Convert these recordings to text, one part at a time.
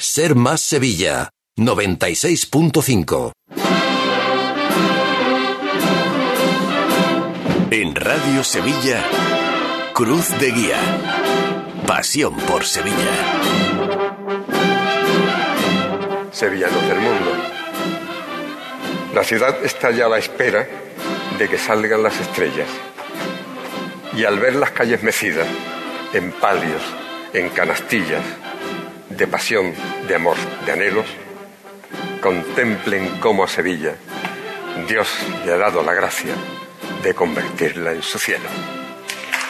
Ser Más Sevilla, 96.5. En Radio Sevilla, Cruz de Guía. Pasión por Sevilla. Sevillanos del mundo. La ciudad está ya a la espera de que salgan las estrellas. Y al ver las calles mecidas, en palios, en canastillas, de pasión, de amor, de anhelos, contemplen cómo a Sevilla Dios le ha dado la gracia de convertirla en su cielo.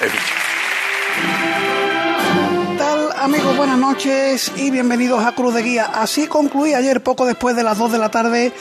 He dicho amigos? Buenas noches y bienvenidos a Cruz de Guía. Así concluí ayer, poco después de las 2 de la tarde,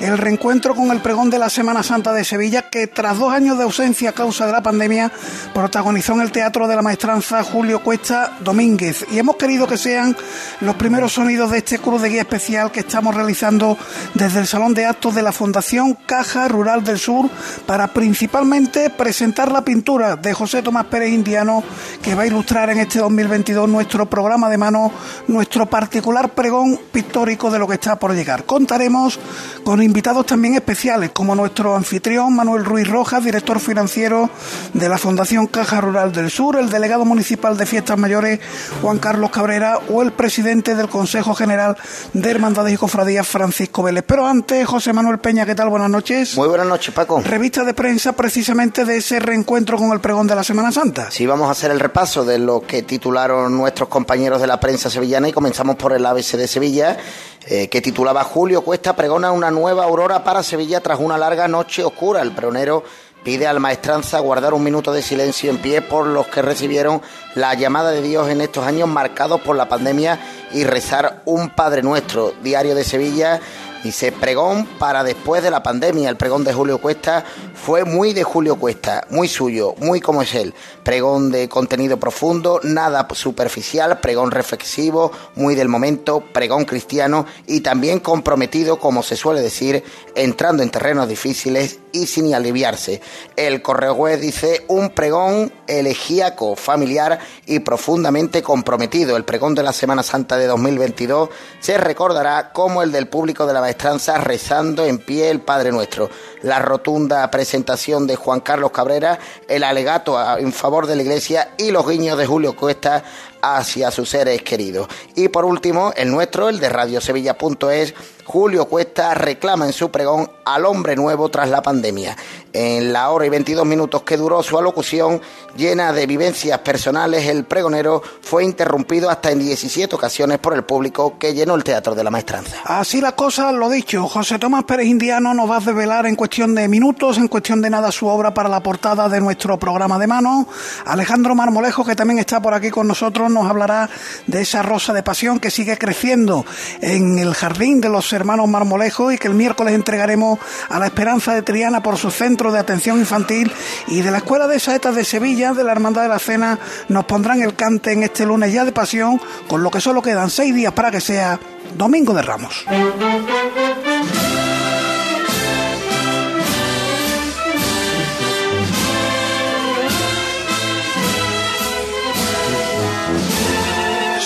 el reencuentro con el pregón de la Semana Santa de Sevilla, que tras dos años de ausencia a causa de la pandemia, protagonizó en el Teatro de la Maestranza Julio Cuesta Domínguez. Y hemos querido que sean los primeros sonidos de este Cruz de Guía especial que estamos realizando desde el Salón de Actos de la Fundación Caja Rural del Sur para principalmente presentar la pintura de José Tomás Pérez Indiano que va a ilustrar en este 2022 nuestro programa de mano nuestro particular pregón pictórico de lo que está por llegar. Contaremos con invitados también especiales, como nuestro anfitrión Manuel Ruiz Rojas, director financiero de la Fundación Caja Rural del Sur, el delegado municipal de Fiestas Mayores Juan Carlos Cabrera o el presidente del Consejo General de Hermandades y Cofradías Francisco Vélez. Pero antes, José Manuel Peña, ¿qué tal? Buenas noches. Muy buenas noches, Paco. Revista de prensa precisamente de ese reencuentro con el pregón de la Semana Santa. Sí, vamos a hacer el repaso de lo que titularon nuestros compañeros compañeros de la prensa sevillana y comenzamos por el ABC de Sevilla, eh, que titulaba Julio Cuesta pregona una nueva aurora para Sevilla tras una larga noche oscura. El pregonero pide al maestranza guardar un minuto de silencio en pie por los que recibieron la llamada de Dios en estos años marcados por la pandemia y rezar un Padre Nuestro. Diario de Sevilla Dice, pregón para después de la pandemia. El pregón de Julio Cuesta fue muy de Julio Cuesta, muy suyo, muy como es él. Pregón de contenido profundo, nada superficial, pregón reflexivo, muy del momento, pregón cristiano y también comprometido, como se suele decir, entrando en terrenos difíciles y sin aliviarse. El correo web dice un pregón elegíaco, familiar y profundamente comprometido. El pregón de la Semana Santa de 2022 se recordará como el del público de la maestranza rezando en pie el Padre Nuestro. La rotunda presentación de Juan Carlos Cabrera, el alegato en favor de la Iglesia y los guiños de Julio Cuesta hacia sus seres queridos. Y por último, el nuestro, el de radiosevilla.es, Julio Cuesta reclama en su pregón al hombre nuevo tras la pandemia. En la hora y 22 minutos que duró su alocución, llena de vivencias personales, el pregonero fue interrumpido hasta en 17 ocasiones por el público que llenó el Teatro de la Maestranza. Así las cosas, lo dicho, José Tomás Pérez Indiano nos va a develar en cuestión de minutos, en cuestión de nada, su obra para la portada de nuestro programa de mano. Alejandro Marmolejo, que también está por aquí con nosotros, nos hablará de esa rosa de pasión que sigue creciendo en el jardín de los hermanos Marmolejo y que el miércoles entregaremos a la Esperanza de Triana por su centro de atención infantil y de la Escuela de Saetas de Sevilla, de la Hermandad de la Cena, nos pondrán el cante en este lunes ya de pasión, con lo que solo quedan seis días para que sea Domingo de Ramos.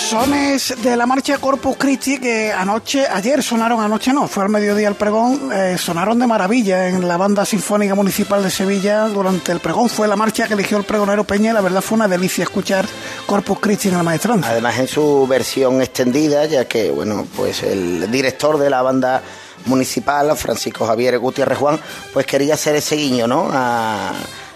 Sones de la marcha Corpus Christi que anoche, ayer sonaron, anoche no, fue al mediodía el pregón, eh, sonaron de maravilla en la banda sinfónica municipal de Sevilla durante el pregón. Fue la marcha que eligió el pregonero Peña y la verdad fue una delicia escuchar Corpus Christi en la maestranza. Además en su versión extendida, ya que, bueno, pues el director de la banda municipal, Francisco Javier Gutiérrez Juan, pues quería hacer ese guiño, ¿no?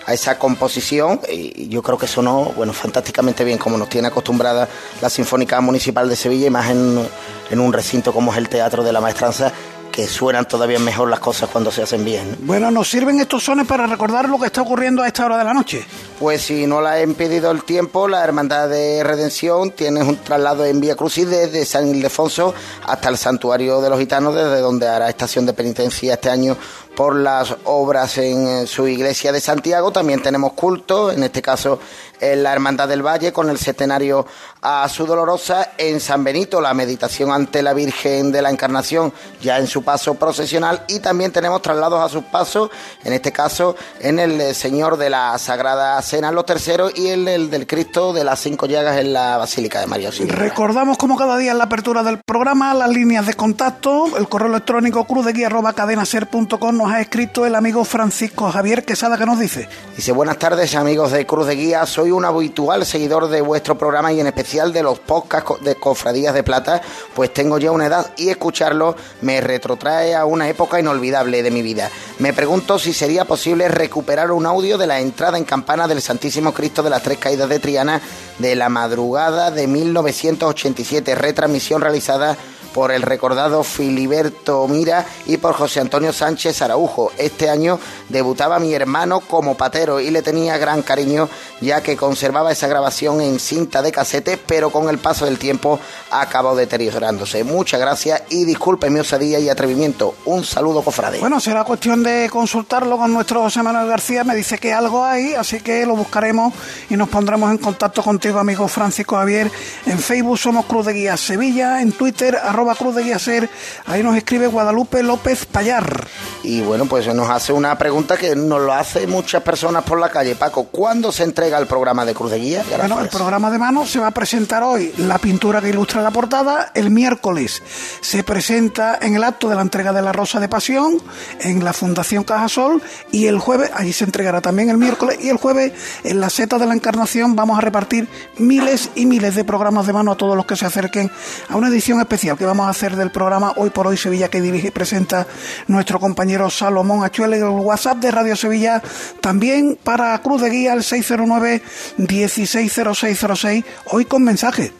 A esa composición y yo creo que sonó bueno fantásticamente bien como nos tiene acostumbrada la Sinfónica Municipal de Sevilla y más en, en un recinto como es el Teatro de la Maestranza que suenan todavía mejor las cosas cuando se hacen bien. Bueno, ¿nos sirven estos sones para recordar lo que está ocurriendo a esta hora de la noche? Pues si no la ha impedido el tiempo, la Hermandad de Redención tiene un traslado en Vía Crucis desde San Ildefonso hasta el Santuario de los Gitanos, desde donde hará estación de penitencia este año por las obras en su iglesia de Santiago. También tenemos culto, en este caso en la Hermandad del Valle, con el centenario a su dolorosa. En San Benito, la meditación ante la Virgen de la Encarnación, ya en su paso procesional. Y también tenemos traslados a sus pasos, en este caso en el Señor de la Sagrada Cena en los terceros y en el del Cristo de las Cinco Llagas en la Basílica de María Auxiliadora. Recordamos como cada día en la apertura del programa las líneas de contacto, el correo electrónico cruzdeguía.cadenaser.com nos ha escrito el amigo Francisco Javier Quesada que nos dice. Dice, buenas tardes amigos de Cruz de Guía, soy un habitual seguidor de vuestro programa y en especial de los podcasts de Cofradías de Plata, pues tengo ya una edad y escucharlo me retrotrae a una época inolvidable de mi vida. Me pregunto si sería posible recuperar un audio de la entrada en campana del Santísimo Cristo de las Tres Caídas de Triana de la madrugada de 1987, retransmisión realizada por el recordado Filiberto Mira y por José Antonio Sánchez Araujo. Este año debutaba mi hermano como patero y le tenía gran cariño ya que conservaba esa grabación en cinta de casete, pero con el paso del tiempo acabó deteriorándose. Muchas gracias y disculpe mi osadía y atrevimiento. Un saludo, cofrade. Bueno, será cuestión de consultarlo con nuestro José Manuel García. Me dice que algo hay, así que lo buscaremos y nos pondremos en contacto contigo, amigo Francisco Javier. En Facebook somos Cruz de Guía Sevilla, en Twitter Cruz de Guía Ser. Ahí nos escribe Guadalupe López Payar. Y bueno, pues nos hace una pregunta que nos lo hace muchas personas por la calle. Paco, ¿cuándo se entrega el programa de Cruz de Guía? Bueno, el programa de mano se va a presentar hoy. La pintura que ilustra la portada, el miércoles se presenta en el acto de la entrega de la Rosa de Pasión en la Fundación Cajasol y el jueves, allí se entregará también el miércoles y el jueves en la Seta de la Encarnación vamos a repartir miles y miles de programas de mano a todos los que se acerquen a una edición especial que vamos a hacer del programa Hoy por Hoy Sevilla que dirige y presenta nuestro compañero Salomón Achuel el WhatsApp de Radio Sevilla también para Cruz de Guía el 609 160606 hoy con mensaje.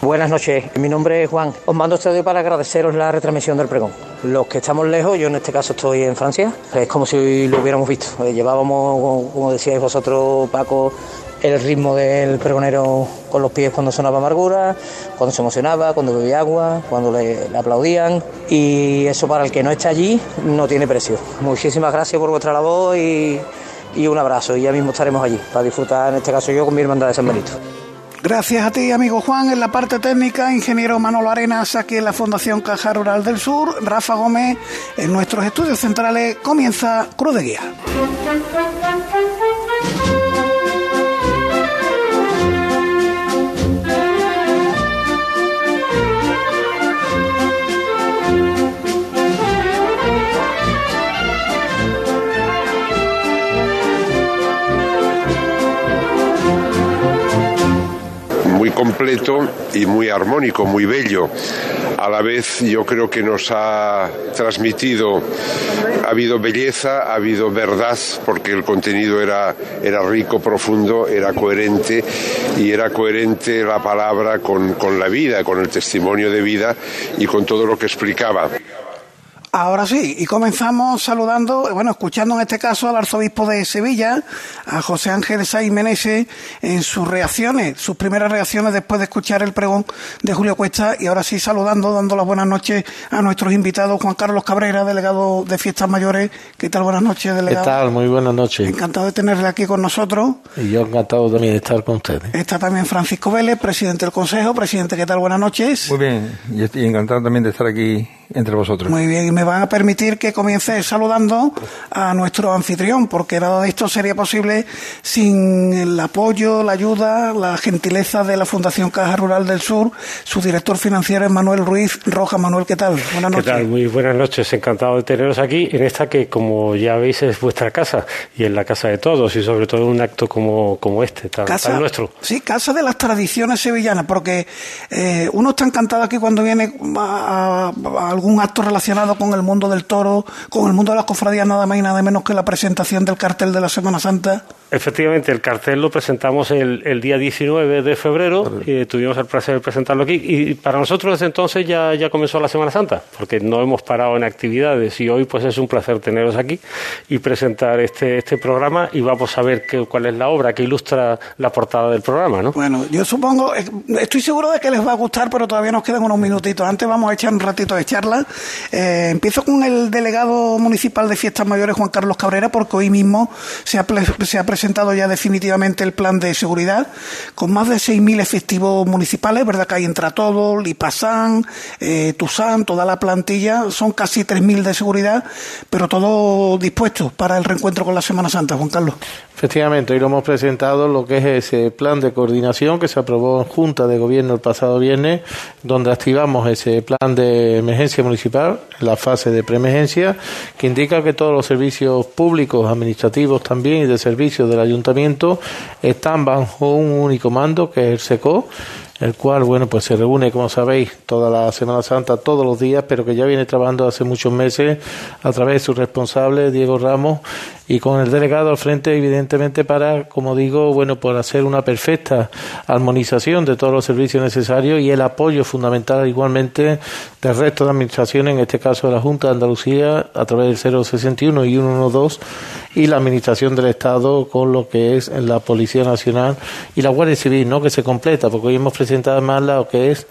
Buenas noches, mi nombre es Juan. Os mando este audio para agradeceros la retransmisión del pregón. Los que estamos lejos, yo en este caso estoy en Francia, es como si lo hubiéramos visto. Eh, Llevábamos, como decíais vosotros, Paco, el ritmo del pregonero con los pies cuando sonaba amargura, cuando se emocionaba, cuando bebía agua, cuando le, aplaudían. Y eso para el que no está allí no tiene precio. Muchísimas gracias por vuestra labor y, y un abrazo. Y ya mismo estaremos allí para disfrutar, en este caso yo, con mi hermandad de San Benito. Gracias a ti, amigo Juan, en la parte técnica, ingeniero Manolo Arenas, aquí en la Fundación Caja Rural del Sur, Rafa Gómez, en nuestros estudios centrales, comienza Cruz de Guía. Completo y muy armónico, muy bello. A la vez yo creo que nos ha transmitido, ha habido belleza, ha habido verdad, porque el contenido era, era rico, profundo, era coherente y era coherente la palabra con, con la vida, con el testimonio de vida y con todo lo que explicaba. Ahora sí, y comenzamos saludando, bueno, escuchando en este caso al arzobispo de Sevilla, a José Ángel Saiz Meneses, en sus reacciones, sus primeras reacciones después de escuchar el pregón de Julio Cuesta, y ahora sí saludando, dando las buenas noches a nuestros invitados, Juan Carlos Cabrera, delegado de Fiestas Mayores. ¿Qué tal? Buenas noches, delegado. ¿Qué tal? Muy buenas noches. Encantado de tenerle aquí con nosotros. Y yo encantado también de estar con ustedes. Está también Francisco Vélez, presidente del Consejo. Presidente, ¿qué tal? Buenas noches. Muy bien, y estoy encantado también de estar aquí entre vosotros. Muy bien, y me van a permitir que comience saludando a nuestro anfitrión, porque nada de esto sería posible sin el apoyo, la ayuda, la gentileza de la Fundación Caja Rural del Sur. Su director financiero es Manuel Ruiz Roja. Manuel, ¿qué tal? Buenas noches. ¿Qué tal? Muy buenas noches, encantado de teneros aquí en esta que, como ya veis, es vuestra casa y en la casa de todos, y sobre todo en un acto como, como este, tan, casa, tan nuestro. Sí, casa de las tradiciones sevillanas, porque eh, uno está encantado aquí cuando viene a, a algún acto relacionado con el mundo del toro, con el mundo de las cofradías, nada más y nada menos que la presentación del cartel de la Semana Santa. Efectivamente, el cartel lo presentamos el, el día 19 de febrero, y tuvimos el placer de presentarlo aquí, y para nosotros desde entonces ya, ya comenzó la Semana Santa, porque no hemos parado en actividades, y hoy pues es un placer teneros aquí y presentar este, este programa, y vamos a ver qué, cuál es la obra que ilustra la portada del programa, ¿no? Bueno, yo supongo, estoy seguro de que les va a gustar, pero todavía nos quedan unos minutitos. Antes vamos a echar un ratito de charla Eh, empiezo con el delegado municipal de fiestas mayores, Juan Carlos Cabrera, porque hoy mismo se ha, se ha presentado ya definitivamente el plan de seguridad, con más de 6.000 efectivos municipales, ¿verdad? Que hay entra todo, Lipasán, eh, Tusán, toda la plantilla, son casi 3.000 de seguridad, pero todo dispuesto para el reencuentro con la Semana Santa, Juan Carlos. Efectivamente, hoy lo hemos presentado lo que es ese plan de coordinación que se aprobó en Junta de Gobierno el pasado viernes, donde activamos ese plan de emergencia municipal, la fase de preemergencia, que indica que todos los servicios públicos, administrativos también y de servicios del ayuntamiento están bajo un único mando, que es el SECO, el cual, bueno, pues se reúne, como sabéis, toda la Semana Santa, todos los días, pero que ya viene trabajando hace muchos meses a través de su responsable, Diego Ramos, y con el delegado al frente, evidentemente, para, como digo, bueno, por hacer una perfecta armonización de todos los servicios necesarios y el apoyo fundamental igualmente del resto de administraciones, en este caso de la Junta de Andalucía, a través del 061 y 112, y la Administración del Estado con lo que es la Policía Nacional y la Guardia Civil, ¿no? Que se completa, porque hoy hemos presentado más lo que es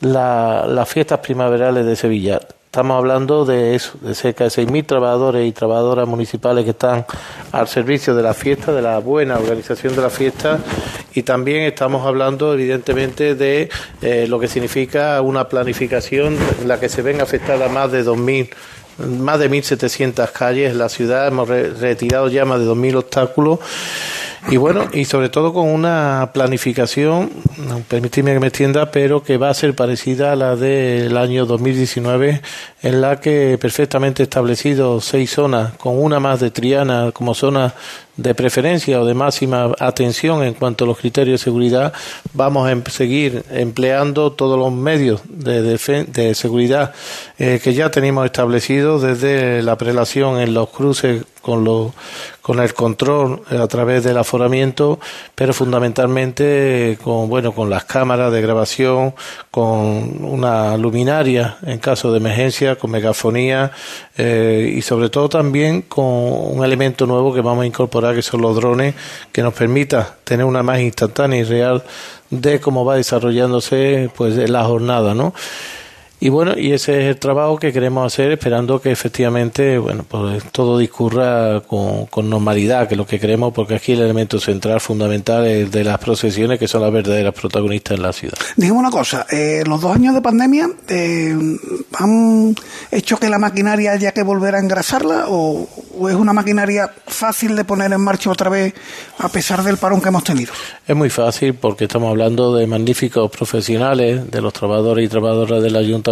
la, las fiestas primaverales de Sevilla. Estamos hablando de eso, de cerca de 6.000 trabajadores y trabajadoras municipales que están al servicio de la fiesta, de la buena organización de la fiesta y también estamos hablando evidentemente de eh, lo que significa una planificación en la que se ven afectadas más de 2.000 más de 1.700 calles en la ciudad, hemos retirado ya más de 2.000 obstáculos. Y bueno, y sobre todo con una planificación, permitidme que me extienda, pero que va a ser parecida a la del año 2019, en la que perfectamente establecido seis zonas, con una más de Triana como zona de preferencia o de máxima atención en cuanto a los criterios de seguridad, vamos a seguir empleando todos los medios de, de seguridad eh, que ya tenemos establecidos desde la prelación en los cruces con, lo, con el control a través del aforamiento, pero fundamentalmente con, bueno, con las cámaras de grabación, con una luminaria en caso de emergencia, con megafonía eh, y sobre todo también con un elemento nuevo que vamos a incorporar que son los drones que nos permita tener una más instantánea y real de cómo va desarrollándose pues la jornada, ¿no? Y bueno, y ese es el trabajo que queremos hacer, esperando que efectivamente, bueno, pues todo discurra con, con normalidad, que es lo que queremos, porque aquí el elemento central, fundamental, es de las procesiones, que son las verdaderas protagonistas en la ciudad. Dígame una cosa, eh, los dos años de pandemia eh, han hecho que la maquinaria haya que volver a engrasarla, o, o es una maquinaria fácil de poner en marcha otra vez, a pesar del parón que hemos tenido. Es muy fácil, porque estamos hablando de magníficos profesionales, de los trabajadores y trabajadoras del ayuntamiento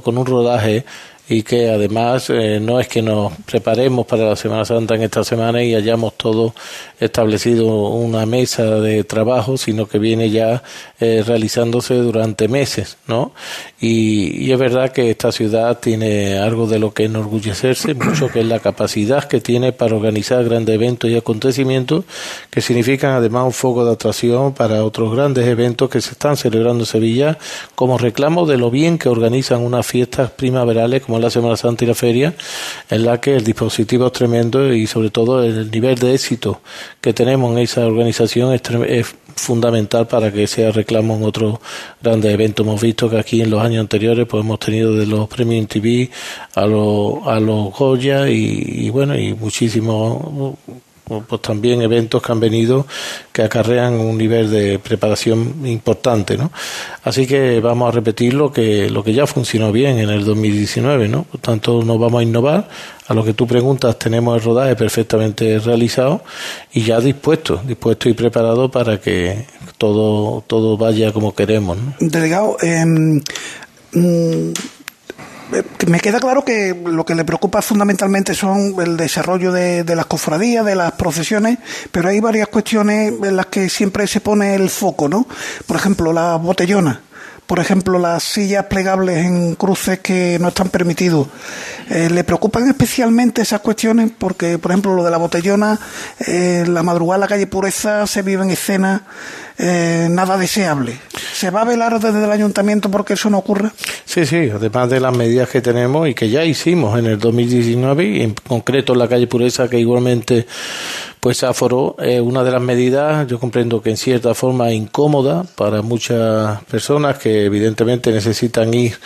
con un rodaje y que además eh, no es que nos preparemos para la Semana Santa en esta semana y hayamos todo establecido una mesa de trabajo, sino que viene ya eh, realizándose durante meses, ¿no? Y, es verdad que esta ciudad tiene algo de lo que enorgullecerse, mucho que es la capacidad que tiene para organizar grandes eventos y acontecimientos que significan además un foco de atracción para otros grandes eventos que se están celebrando en Sevilla como reclamo de lo bien que organizan unas fiestas primaverales como la Semana Santa y la Feria, en la que el dispositivo es tremendo y sobre todo el nivel de éxito que tenemos en esa organización es, fundamental para que sea reclamo en otros grandes eventos. Hemos visto que aquí en los años anteriores pues hemos tenido de los premios TV a los, a los Goya y, y bueno, y muchísimos pues también eventos que han venido que acarrean un nivel de preparación importante, ¿no? Así que vamos a repetir lo que, lo que ya funcionó bien en el 2019, ¿no? Por tanto, nos vamos a innovar. A lo que tú preguntas, tenemos el rodaje perfectamente realizado y ya dispuesto, dispuesto y preparado para que todo, todo vaya como queremos, ¿no? Delegado, eh, eh, me queda claro que lo que le preocupa fundamentalmente son el desarrollo de, las cofradías, de las procesiones, pero hay varias cuestiones en las que siempre se pone el foco, ¿no? Por ejemplo, las botellonas por ejemplo, las sillas plegables en cruces que no están permitidos. Eh, ¿Le preocupan especialmente esas cuestiones? Porque, por ejemplo, lo de la botellona, eh, la madrugada en la calle Pureza se vive en escena eh, nada deseable. ¿Se va a velar desde el ayuntamiento porque eso no ocurra? Sí, sí, además de las medidas que tenemos y que ya hicimos en el 2019 y en concreto en la calle Pureza que igualmente pues aforo es una de las medidas, yo comprendo que en cierta forma incómoda para muchas personas que evidentemente necesitan ir,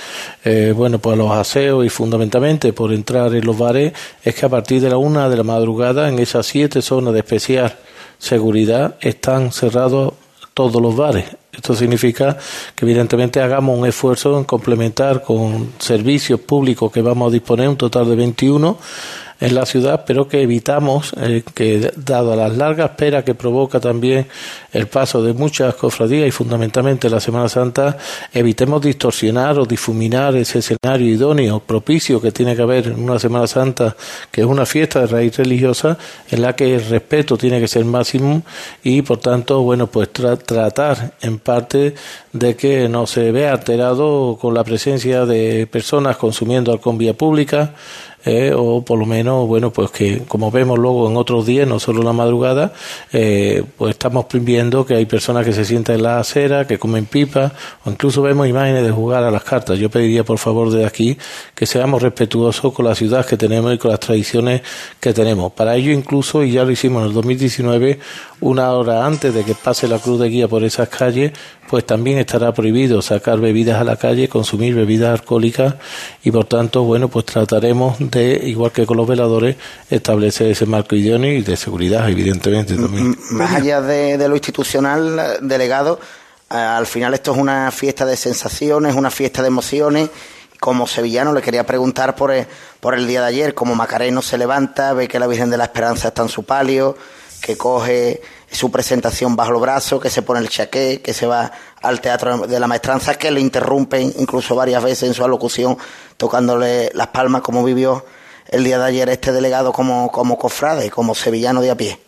eh, bueno, pues a los aseos y fundamentalmente por entrar en los bares, es que a partir de la una de la madrugada en esas siete zonas de especial seguridad están cerrados todos los bares. Esto significa que evidentemente hagamos un esfuerzo en complementar con servicios públicos que vamos a disponer, un total de 21 en la ciudad, pero que evitamos eh, que, dado las largas esperas que provoca también el paso de muchas cofradías y fundamentalmente la Semana Santa, evitemos distorsionar o difuminar ese escenario idóneo, propicio que tiene que haber en una Semana Santa, que es una fiesta de raíz religiosa, en la que el respeto tiene que ser máximo y, por tanto, bueno, pues tratar en parte de que no se vea alterado con la presencia de personas consumiendo alcohol vía pública, eh, o por lo menos, bueno, pues que como vemos luego en otros días, no solo la madrugada, eh, pues estamos viendo que hay personas que se sientan en la acera, que comen pipa, o incluso vemos imágenes de jugar a las cartas. Yo pediría, por favor, de aquí que seamos respetuosos con la ciudad que tenemos y con las tradiciones que tenemos. Para ello, incluso, y ya lo hicimos en el 2019, una hora antes de que pase la cruz de guía por esas calles, pues también estará prohibido sacar bebidas a la calle, consumir bebidas alcohólicas y por tanto, bueno, pues trataremos de, igual que con los veladores, establecer ese marco idóneo y de seguridad, evidentemente también. Más allá de, lo institucional, delegado, eh, al final esto es una fiesta de sensaciones, una fiesta de emociones como sevillano le quería preguntar por el, por el día de ayer, como Macareno se levanta, ve que la Virgen de la Esperanza está en su palio, que coge su presentación bajo el brazo, que se pone el chaqué, que se va al teatro de la maestranza, que le interrumpen incluso varias veces en su alocución tocándole las palmas como vivió el día de ayer este delegado como, como cofrade, como sevillano de a pie.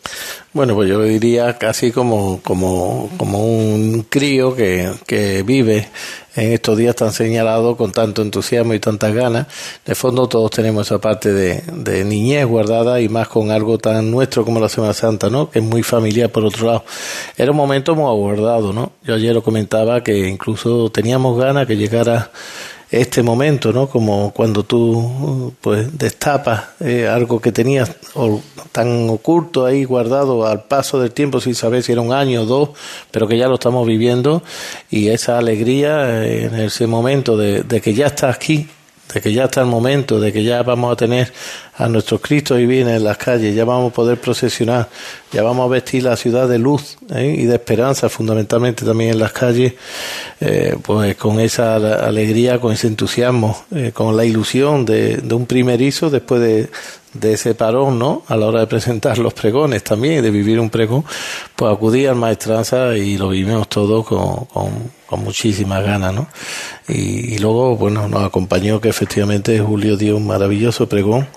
Bueno, pues yo lo diría casi como, como, como un crío que, que vive en estos días tan señalados con tanto entusiasmo y tantas ganas. De fondo todos tenemos esa parte de, de, niñez guardada y más con algo tan nuestro como la Semana Santa, ¿no? Que es muy familiar por otro lado. Era un momento muy aguardado, ¿no? Yo ayer lo comentaba que incluso teníamos ganas que llegara este momento, ¿no? Como cuando tú pues destapas eh, algo que tenías tan oculto ahí guardado al paso del tiempo sin saber si era un año o dos, pero que ya lo estamos viviendo y esa alegría eh, en ese momento de, que ya está aquí, de que ya está el momento, de que ya vamos a tener a nuestros Cristos y viene en las calles, ya vamos a poder procesionar, ya vamos a vestir la ciudad de luz ¿eh? y de esperanza, fundamentalmente también en las calles, eh, pues con esa alegría, con ese entusiasmo, eh, con la ilusión de, de un primerizo después de, de ese parón, ¿no? A la hora de presentar los pregones también, de vivir un pregón, pues acudí al maestranza y lo vivimos todo con, con, muchísimas ganas, ¿no? Y, luego, bueno, nos acompañó que efectivamente Julio dio un maravilloso pregón,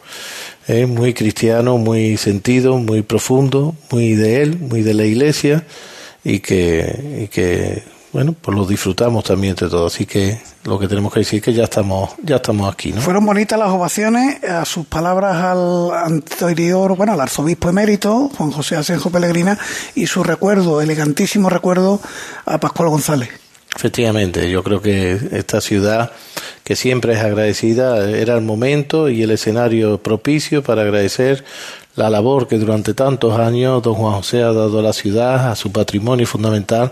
¿eh? muy cristiano, muy sentido, muy profundo, muy de él, muy de la iglesia, y que, y que bueno, pues lo disfrutamos también entre todos. Así que lo que tenemos que decir es que ya estamos, ya estamos aquí, ¿no? Fueron bonitas las ovaciones a sus palabras al anterior, bueno, al arzobispo emérito, Juan José Asenjo Pellegrina, y su recuerdo, elegantísimo recuerdo a Pascual González. Efectivamente, yo creo que esta ciudad, que siempre es agradecida, era el momento y el escenario propicio para agradecer la labor que durante tantos años don Juan José ha dado a la ciudad, a su patrimonio fundamental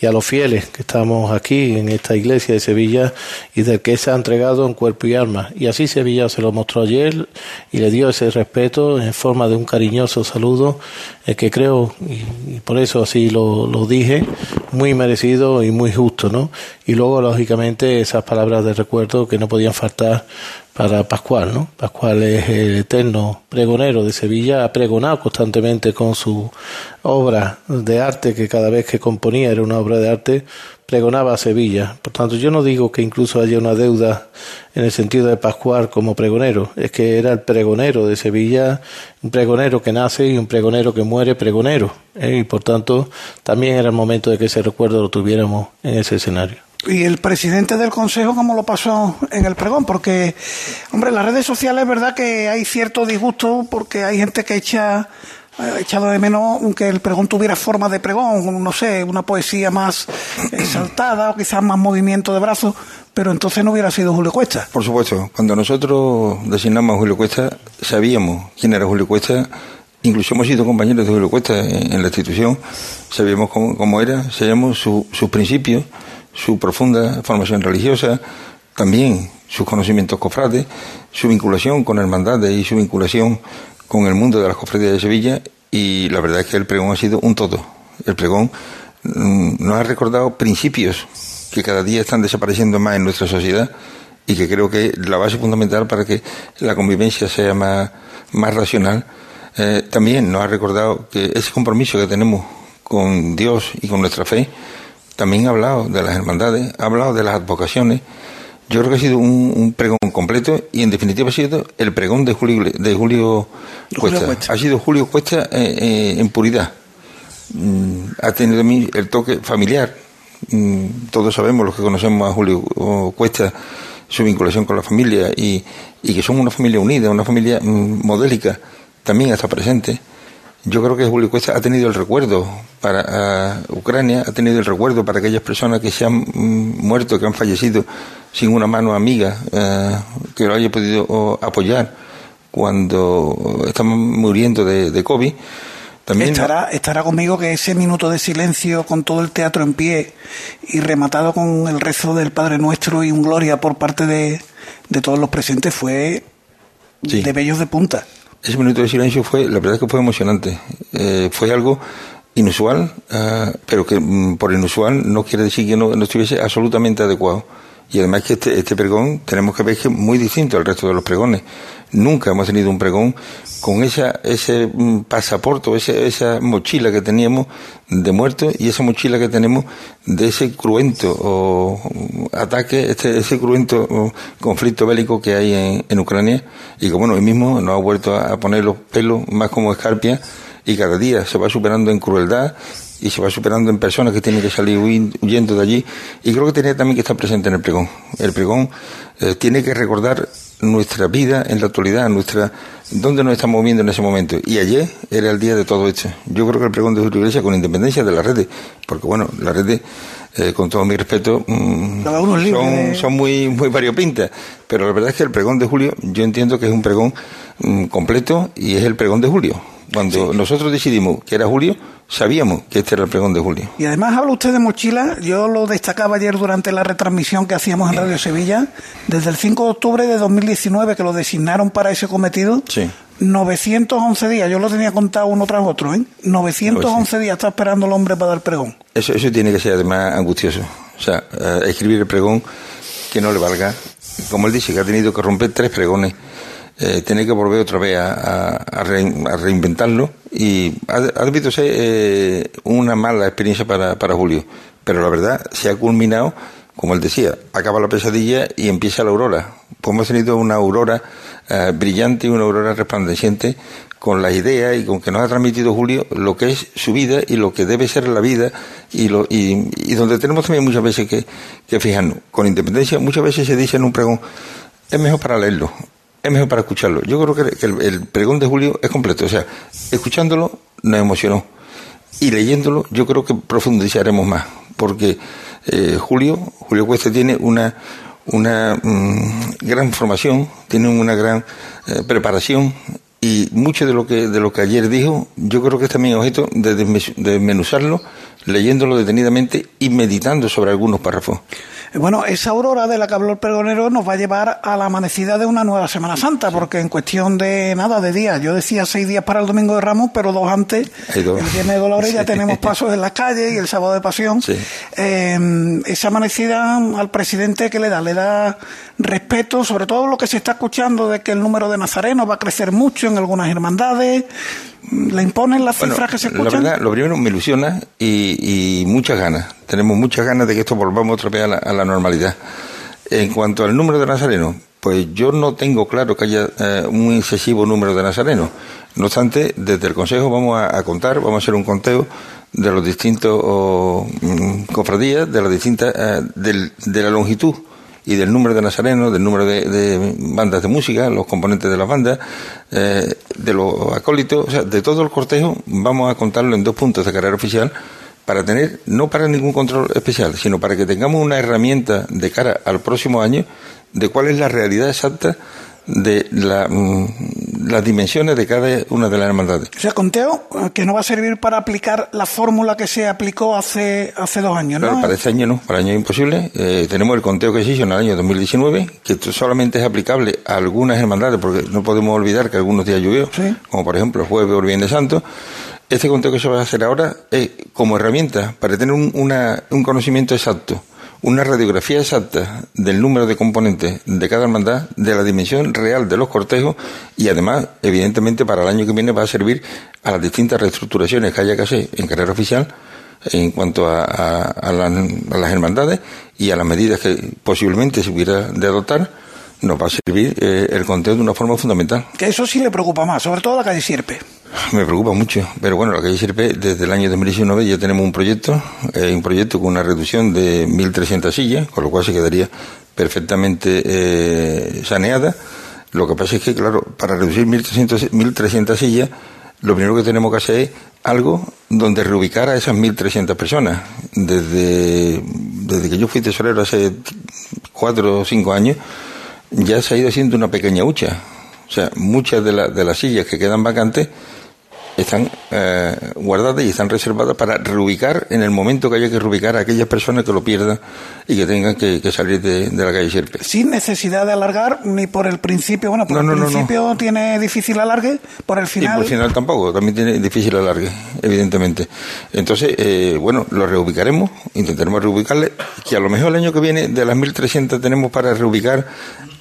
y a los fieles que estamos aquí en esta iglesia de Sevilla y del que se ha entregado en cuerpo y alma. Y así Sevilla se lo mostró ayer y le dio ese respeto en forma de un cariñoso saludo eh, que creo, y, por eso así lo, lo dije, muy merecido y muy justo, ¿no? Y luego, lógicamente, esas palabras de recuerdo que no podían faltar para Pascual, ¿no? Pascual es el eterno pregonero de Sevilla, ha pregonado constantemente con su obra de arte, que cada vez que componía era una obra de arte, pregonaba a Sevilla. Por tanto, yo no digo que incluso haya una deuda en el sentido de Pascual como pregonero, es que era el pregonero de Sevilla, un pregonero que nace y un pregonero que muere pregonero, ¿eh? y por tanto también era el momento de que ese recuerdo lo tuviéramos en ese escenario y el presidente del consejo cómo lo pasó en el pregón porque hombre en las redes sociales es verdad que hay cierto disgusto porque hay gente que echa ha echado de menos que el pregón tuviera forma de pregón, no sé, una poesía más exaltada o quizás más movimiento de brazos, pero entonces no hubiera sido Julio Cuesta. Por supuesto, cuando nosotros designamos a Julio Cuesta, sabíamos quién era Julio Cuesta. Incluso hemos sido compañeros de Julio Cuesta en, la institución, sabíamos cómo, era, sabíamos sus principios, su profunda formación religiosa, también sus conocimientos cofrades, su vinculación con hermandades y su vinculación con el mundo de las cofradías de Sevilla y la verdad es que el pregón ha sido un todo. El pregón mm, nos ha recordado principios que cada día están desapareciendo más en nuestra sociedad y que creo que la base fundamental para que la convivencia sea más, más racional. Eh, también nos ha recordado que ese compromiso que tenemos con Dios y con nuestra fe, también ha hablado de las hermandades, ha hablado de las advocaciones, yo creo que ha sido un, pregón completo y en definitiva ha sido el pregón de Julio, de Julio, Cuesta. Ha sido Julio Cuesta eh, eh, en puridad. Mm, ha tenido el toque familiar. Mm, todos sabemos, los que conocemos a Julio Cuesta, su vinculación con la familia y, y que son una familia unida, una familia mm, modélica, también está presente. Yo creo que Julio Cuesta ha tenido el recuerdo para Ucrania, ha tenido el recuerdo para aquellas personas que se han muerto, que han fallecido sin una mano amiga eh, que lo haya podido apoyar cuando estamos muriendo de, COVID. También estará, estará conmigo que ese minuto de silencio con todo el teatro en pie y rematado con el rezo del Padre Nuestro y un gloria por parte de, todos los presentes fue de bellos de punta. Ese minuto de silencio fue, la verdad es que fue emocionante. Eh, fue algo inusual, eh, pero que mm, por inusual no quiere decir que no estuviese absolutamente adecuado. Y además que este, este pregón tenemos que ver que es muy distinto al resto de los pregones. Nunca hemos tenido un pregón con esa, ese mm, pasaporte, esa, esa mochila que teníamos de muertos y esa mochila que tenemos de ese cruento o ataque, este, ese cruento conflicto bélico que hay en, en Ucrania y que bueno, hoy mismo nos ha vuelto a poner los pelos más como escarpia y cada día se va superando en crueldad y se va superando en personas que tienen que salir huyendo de allí. Y creo que tiene también que estar presente en el pregón. El pregón eh, tiene que recordar nuestra vida en la actualidad, nuestra dónde nos estamos moviendo en ese momento. Y ayer era el día de todo esto. Yo creo que el pregón de Julio Iglesia, con independencia de las redes, porque bueno, las redes, eh, con todo mi respeto, mm, son, son, muy, muy variopintas. Pero la verdad es que el pregón de Julio, yo entiendo que es un pregón mm, completo y es el pregón de Julio. Cuando nosotros decidimos que era Julio, sabíamos que este era el pregón de Julio. Y además habla usted de mochila, yo lo destacaba ayer durante la retransmisión que hacíamos en Radio Sevilla, desde el 5 de octubre de 2019 que lo designaron para ese cometido, sí. 911 días, yo lo tenía contado uno tras otro, ¿eh? 911 pues días está esperando el hombre para dar pregón. Eso, eso tiene que ser además angustioso, o sea, eh, escribir el pregón que no le valga, como él dice, que ha tenido que romper tres pregones eh, tener que volver otra vez a, reinventarlo y ha, debido ser eh, una mala experiencia para, Julio, pero la verdad se ha culminado, como él decía, acaba la pesadilla y empieza la aurora. Pues hemos tenido una aurora eh, brillante y una aurora resplandeciente con las ideas y con que nos ha transmitido Julio lo que es su vida y lo que debe ser la vida y, lo, y donde tenemos también muchas veces que, que fijarnos. Con independencia, muchas veces se dice en un pregón, es mejor para leerlo, es mejor para escucharlo. Yo creo que, el, pregón de Julio es completo. O sea, escuchándolo nos emocionó. Y leyéndolo yo creo que profundizaremos más. Porque eh, Julio, Julio Cuesta tiene una, una mm, gran formación, tiene una gran eh, preparación y mucho de lo que de lo que ayer dijo, yo creo que es también objeto de desmenuzarlo, leyéndolo detenidamente y meditando sobre algunos párrafos. Bueno, esa aurora de la que habló el pregonero nos va a llevar a la amanecida de una nueva Semana Santa, porque en cuestión de nada, de días, yo decía seis días para el Domingo de Ramos, pero dos antes, el Viernes de Dolores ya tenemos pasos en las calles y el Sábado de Pasión. Em, esa amanecida al presidente que le da, le da respeto, sobre todo lo que se está escuchando de que el número de nazarenos va a crecer mucho en algunas hermandades, ¿Le imponen las cifras que se escuchan? La verdad, lo primero me ilusiona y, y, muchas ganas. Tenemos muchas ganas de que esto volvamos otra vez a la, normalidad. En cuanto al número de nazarenos, pues yo no tengo claro que haya eh, un excesivo número de nazarenos. No obstante, desde el Consejo vamos a, contar, vamos a hacer un conteo de los distintos mm, cofradías, de las distintas, eh, de la longitud y del número de nazarenos, del número de, bandas de música, los componentes de las bandas, eh, de los acólitos, o sea, de todo el cortejo, vamos a contarlo en dos puntos de carrera oficial para tener, no para ningún control especial, sino para que tengamos una herramienta de cara al próximo año de cuál es la realidad exacta de la, mm, las dimensiones de cada una de las hermandades. O sea, conteo eh, que no va a servir para aplicar la fórmula que se aplicó hace, hace dos años, ¿no? Claro, para este año no, para el año imposible. Eh, tenemos el conteo que se hizo en el año 2019, que solamente es aplicable a algunas hermandades, porque no podemos olvidar que algunos días llovió, como por ejemplo el jueves o el viernes santo. Este conteo que se va a hacer ahora es como herramienta para tener un, una, un conocimiento exacto una radiografía exacta del número de componentes de cada hermandad, de la dimensión real de los cortejos y además, evidentemente, para el año que viene va a servir a las distintas reestructuraciones que haya que hacer en carrera oficial en cuanto a, a, las hermandades y a las medidas que posiblemente se hubiera de adoptar nos va a servir eh, el conteo de una forma fundamental. Que eso sí le preocupa más, sobre todo la calle Sierpe. Me preocupa mucho, pero bueno, la calle Sierpe desde el año 2019 ya tenemos un proyecto, eh, un proyecto con una reducción de 1.300 sillas, con lo cual se quedaría perfectamente eh, saneada. Lo que pasa es que, claro, para reducir 1.300 sillas, lo primero que tenemos que hacer es algo donde reubicar a esas 1.300 personas. Desde, desde que yo fui tesorero hace cuatro o cinco años, ya se ha ido haciendo una pequeña hucha. O sea, muchas de, de las sillas que quedan vacantes están eh, guardadas y están reservadas para reubicar en el momento que haya que reubicar a aquellas personas que lo pierdan y que tengan que, salir de, la calle Sierpe. Sin necesidad de alargar ni por el principio, bueno, por el principio tiene difícil alargue, por el final. Y por el final tampoco, también tiene difícil alargue, evidentemente. Entonces, eh, bueno, lo reubicaremos, intentaremos reubicarle, que a lo mejor el año que viene de las 1.300 tenemos para reubicar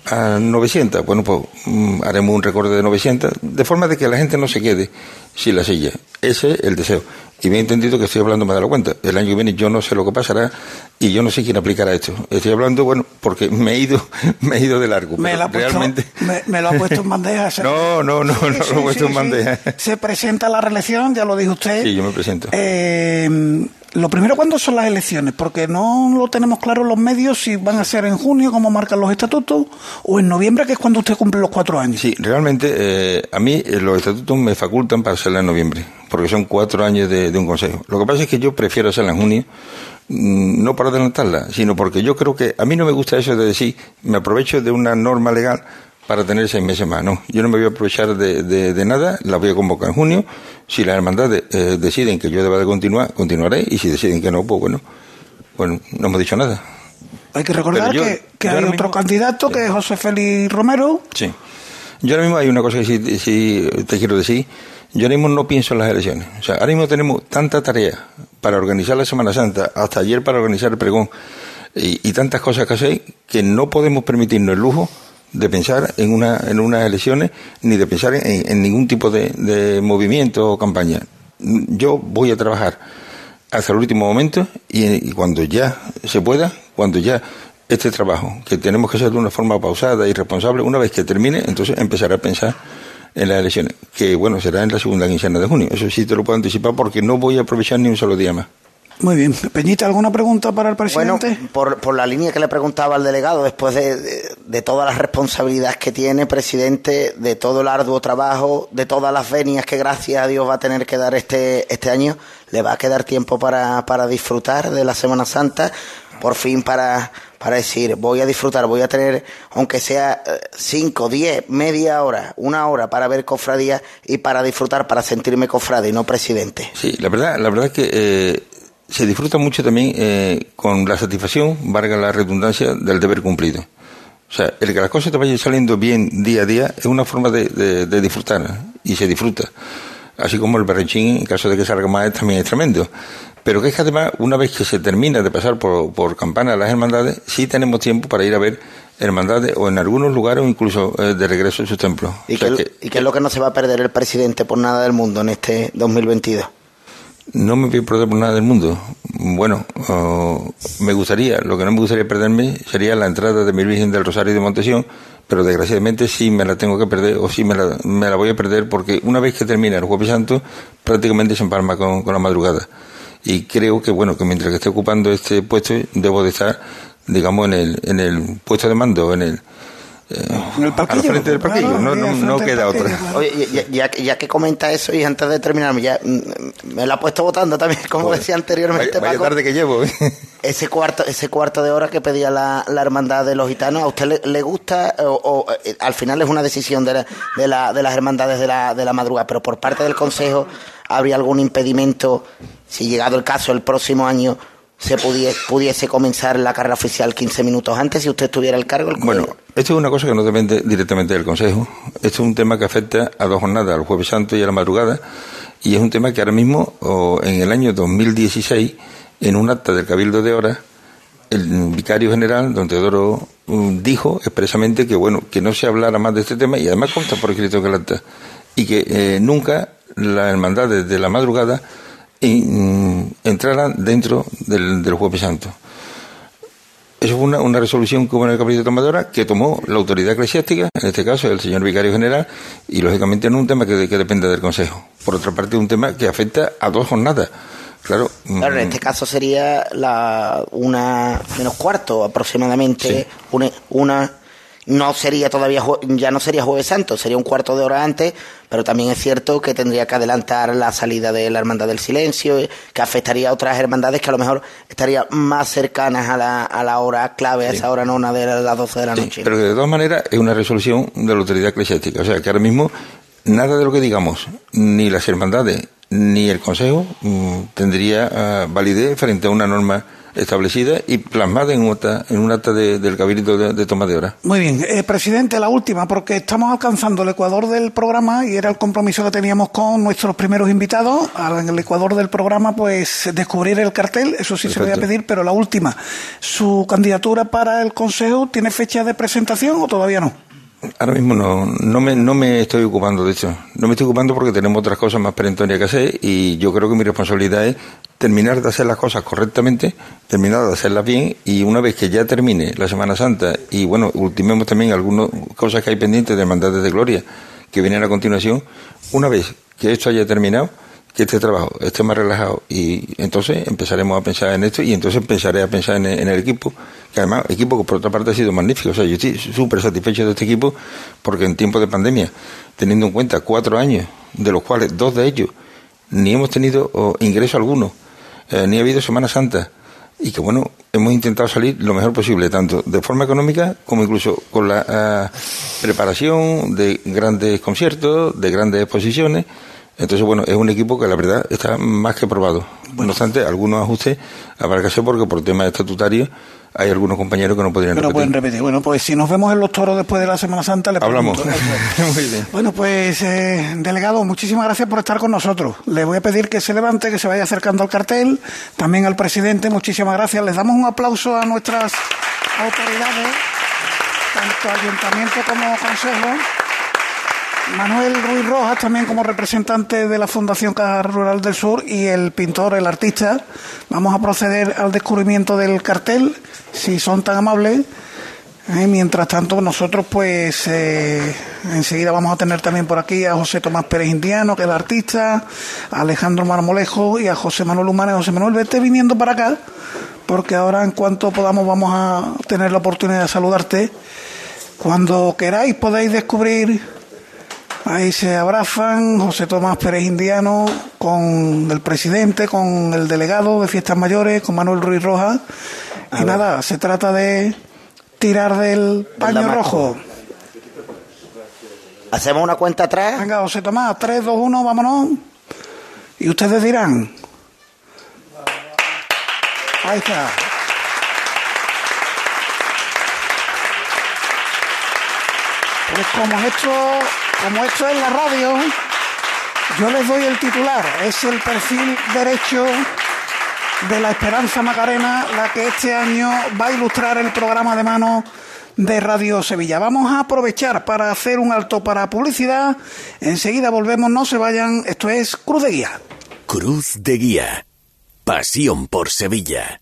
a 900. Bueno, pues mm, haremos un recorte de 900, de forma de que la gente no se quede sin la silla. Ese es el deseo. Y me he entendido que estoy hablando más de la cuenta. El año que viene yo no sé lo que pasará y yo no sé quién aplicará esto. Estoy hablando, bueno, porque me he ido, me he ido de largo. Me, lo, ha realmente... puesto, me, lo ha puesto en bandeja. no, no, no, no lo he puesto en bandeja. Se presenta la reelección, ya lo dijo usted. Sí, yo me presento. Eh, lo primero, ¿cuándo son las elecciones? Porque no lo tenemos claro en los medios si van a ser en junio, como marcan los estatutos, o en noviembre, que es cuando usted cumple los cuatro años. Sí, realmente eh, a mí eh, los estatutos me facultan para hacerla en noviembre, porque son cuatro años de, un consejo. Lo que pasa es que yo prefiero hacerla en junio, mm, no para adelantarla, sino porque yo creo que a mí no me gusta eso de decir, me aprovecho de una norma legal para tener seis meses más. No, yo no me voy a aprovechar de, de, nada, la voy a convocar en junio. Si las hermandades eh, deciden que yo deba de continuar, continuaré. Y si deciden que no, pues bueno, bueno, no hemos dicho nada. Hay que recordar que, hay otro candidato que es José Félix Romero. Sí. Yo ahora mismo hay una cosa que sí, te quiero decir. Yo ahora mismo no pienso en las elecciones. O sea, ahora mismo tenemos tanta tarea para organizar la Semana Santa, hasta ayer para organizar el pregón, y, y tantas cosas que hacer, que no podemos permitirnos el lujo de pensar en, una, en unas elecciones ni de pensar en, ningún tipo de, movimiento o campaña. Yo voy a trabajar hasta el último momento y, cuando ya se pueda, cuando ya este trabajo, que tenemos que hacer de una forma pausada y responsable, una vez que termine, entonces empezaré a pensar en las elecciones, que bueno, será en la segunda quincena de junio. Eso sí te lo puedo anticipar porque no voy a aprovechar ni un solo día más. Muy bien. Peñita, ¿alguna pregunta para el presidente? Bueno, por, por la línea que le preguntaba al delegado, después de, de, todas las responsabilidades que tiene, presidente, de todo el arduo trabajo, de todas las venias que gracias a Dios va a tener que dar este, este año, ¿le va a quedar tiempo para, para disfrutar de la Semana Santa? Por fin para, para decir, voy a disfrutar, voy a tener, aunque sea eh, cinco, diez, media hora, una hora para ver cofradía y para disfrutar, para sentirme cofrade y no presidente. Sí, la verdad, la verdad es que eh, se disfruta mucho también eh, con la satisfacción, valga la redundancia, del deber cumplido. O sea, el que las cosas te vayan saliendo bien día a día es una forma de, disfrutar y se disfruta. Así como el berrechín, en caso de que salga más, también es tremendo. Pero que es que además, una vez que se termina de pasar por, por campana las hermandades, sí tenemos tiempo para ir a ver hermandades o en algunos lugares o incluso eh, de regreso en sus templos. ¿Y, qué, ¿Y qué es lo que no se va a perder el presidente por nada del mundo en este 2022? No me voy a perder por nada del mundo. Bueno, me gustaría, lo que no me gustaría perderme sería la entrada de mi Virgen del Rosario de Montesión, pero desgraciadamente sí me la tengo que perder o sí me la, me la voy a perder porque una vez que termina el Jueves Santo prácticamente se empalma con, con la madrugada. Y creo que, bueno, que mientras que esté ocupando este puesto debo de estar, digamos, en el, en el puesto de mando, en el, eh, al frente del parquillo, no, no, queda otra. Oye, ya, ya, que comenta eso y antes de terminar, ya mm, me la ha puesto votando también, como decía anteriormente. Vaya, tarde que llevo. ¿eh? Ese cuarto, ese cuarto de hora que pedía la, la hermandad de los gitanos, ¿a usted le, gusta o, eh, al final es una decisión de, de, la, de las hermandades de la, de la madrugada, pero por parte del Consejo habría algún impedimento si llegado el caso el próximo año se pudiese, pudiese comenzar la carrera oficial 15 minutos antes si usted tuviera el cargo? bueno, esto es una cosa que no depende directamente del Consejo. Esto es un tema que afecta a dos jornadas, al Jueves Santo y a la madrugada, y es un tema que ahora mismo, en el año 2016, en un acta del Cabildo de Horas, el vicario general, don Teodoro, mm, dijo expresamente que bueno, que no se hablara más de este tema y además consta por escrito que el acta y que eh, nunca la hermandad de la madrugada mm, entrara dentro del, del Jueves Santo. Eso fue una, resolución que hubo en el Capítulo de Tomadora que tomó la autoridad eclesiástica, en este caso el señor vicario general, y lógicamente no un tema que, que depende del Consejo. Por otra parte, un tema que afecta a dos jornadas. Claro, claro, en mm, este caso sería la una menos cuarto aproximadamente, una, una no sería todavía, ya no sería Jueves Santo, sería un cuarto de hora antes, pero también es cierto que tendría que adelantar la salida de la Hermandad del Silencio, que afectaría a otras hermandades que a lo mejor estarían más cercanas a la, a la hora clave, a esa hora nona de las 12 de la noche. Pero de todas maneras es una resolución de la autoridad eclesiástica, o sea que ahora mismo nada de lo que digamos, ni las hermandades, ni el Consejo, mm, tendría ah, validez frente a una norma establecida y plasmada en, en un acta del Cabildo de, toma de hora. Muy bien, eh, presidente, la última, porque estamos alcanzando el ecuador del programa y era el compromiso que teníamos con nuestros primeros invitados. En el ecuador del programa, pues descubrir el cartel, eso sí se lo voy a pedir, pero la última, ¿su candidatura para el Consejo tiene fecha de presentación o todavía no? Ahora mismo no, no, me, no me estoy ocupando de eso. No me estoy ocupando porque tenemos otras cosas más perentorias que hacer y yo creo que mi responsabilidad es terminar de hacer las cosas correctamente, terminar de hacerlas bien y una vez que ya termine la Semana Santa y bueno, ultimemos también algunas cosas que hay pendientes de hermandades de gloria que vienen a continuación, una vez que esto haya terminado, que este trabajo esté más relajado y entonces empezaremos a pensar en esto y entonces empezaré a pensar en, el equipo, que además equipo que por otra parte ha sido magnífico, o sea, yo estoy súper satisfecho de este equipo porque en tiempos de pandemia, teniendo en cuenta cuatro años, de los cuales dos de ellos ni hemos tenido ingreso alguno, eh, ni ha habido Semana Santa, y que bueno, hemos intentado salir lo mejor posible, tanto de forma económica como incluso con la eh, preparación de grandes conciertos, de grandes exposiciones, entonces, bueno, es un equipo que la verdad está más que probado. No obstante, algunos ajustes habrá que hacer porque por temas estatutarios hay algunos compañeros que no podrían repetir. No pueden repetir. Bueno, pues si nos vemos en los toros después de la Semana Santa, le Hablamos. Muy bien. Bueno, pues, eh, delegado, muchísimas gracias por estar con nosotros. Le voy a pedir que se levante, que se vaya acercando al cartel. También al presidente, muchísimas gracias. Les damos un aplauso a nuestras autoridades, tanto ayuntamiento como consejo. Manuel Ruiz Rojas, también como representante de la Fundación Caja Rural del Sur, y el pintor, el artista. Vamos a proceder al descubrimiento del cartel, si son tan amables. Eh, mientras tanto, nosotros, pues, eh, enseguida vamos a tener también por aquí a José Tomás Pérez Indiano, que es el artista, a Alejandro Marmolejo y a José Manuel Humana. José Manuel, vete viniendo para acá, porque ahora, en cuanto podamos, vamos a tener la oportunidad de saludarte. Cuando queráis, podéis descubrir Ahí se abrazan José Tomás Pérez Indiano con el presidente, con el delegado de Fiestas Mayores, con Manuel Ruiz Rojas. y nada, se trata de tirar del paño rojo. ¿Hacemos una cuenta atrás? Venga, José Tomás, 3, 2, 1, vámonos. Y ustedes dirán. Ahí está. Pues como esto como esto es la radio, yo les doy el titular. Es el perfil derecho de la Esperanza Macarena, la que este año va a ilustrar el programa de mano de Radio Sevilla. Vamos a aprovechar para hacer un alto para publicidad. Enseguida volvemos, no se vayan. Esto es Cruz de Guía. Cruz de Guía. Pasión por Sevilla.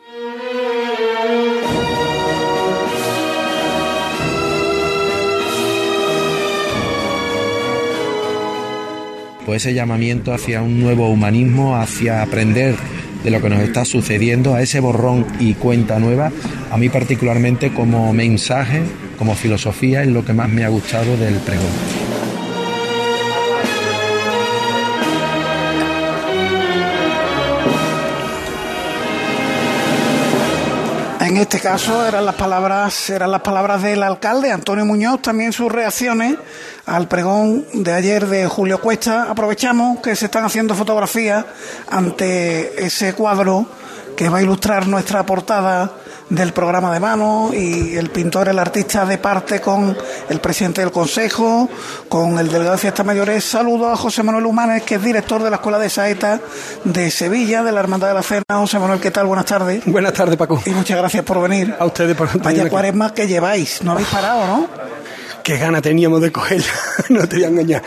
Pues ese llamamiento hacia un nuevo humanismo, hacia aprender de lo que nos está sucediendo, a ese borrón y cuenta nueva, a mí particularmente como mensaje, como filosofía, es lo que más me ha gustado del pregón. En este caso eran las palabras, eran las palabras del alcalde Antonio Muñoz, también sus reacciones al pregón de ayer de Julio Cuesta. Aprovechamos que se están haciendo fotografías ante ese cuadro que va a ilustrar nuestra portada del programa de mano y el pintor, el artista de parte con el presidente del Consejo, con el delegado de Fiestas Mayores. Saludo a José Manuel Humanes, que es director de la Escuela de Saeta de Sevilla, de la Hermandad de la Cena. José Manuel, ¿qué tal? Buenas tardes. Buenas tardes, Paco. Y muchas gracias por venir. A ustedes por Vaya cuaresma que lleváis. No habéis parado, ¿no? qué gana teníamos de cogerla, no te voy a engañar.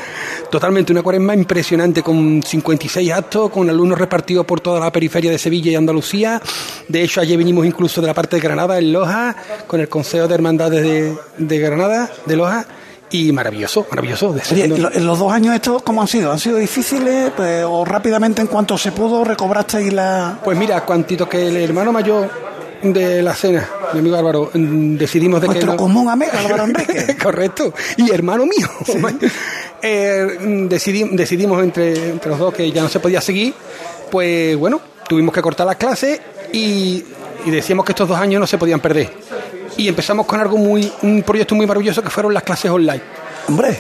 Totalmente, una cuaresma impresionante con 56 actos, con alumnos repartidos por toda la periferia de Sevilla y Andalucía. De hecho, ayer vinimos incluso de la parte de Granada, en Loja, con el Consejo de Hermandades de, de Granada, de Loja y maravilloso, maravilloso. en los dos años estos, ¿cómo han sido? ¿Han sido difíciles pues, o rápidamente en cuanto se pudo recobrasteis la...? Pues mira, cuantito que el hermano mayor de la cena, mi amigo Álvaro, mm, decidimos de Nuestro común amigo Álvaro Enrique. Correcto, y hermano mío. Eh, mm, decidimos entre, entre los dos que ya no se podía seguir, pues bueno, tuvimos que cortar las clases y, y decíamos que estos dos años no se podían perder. Y empezamos con algo muy, un proyecto muy maravilloso que fueron las clases online. Hombre,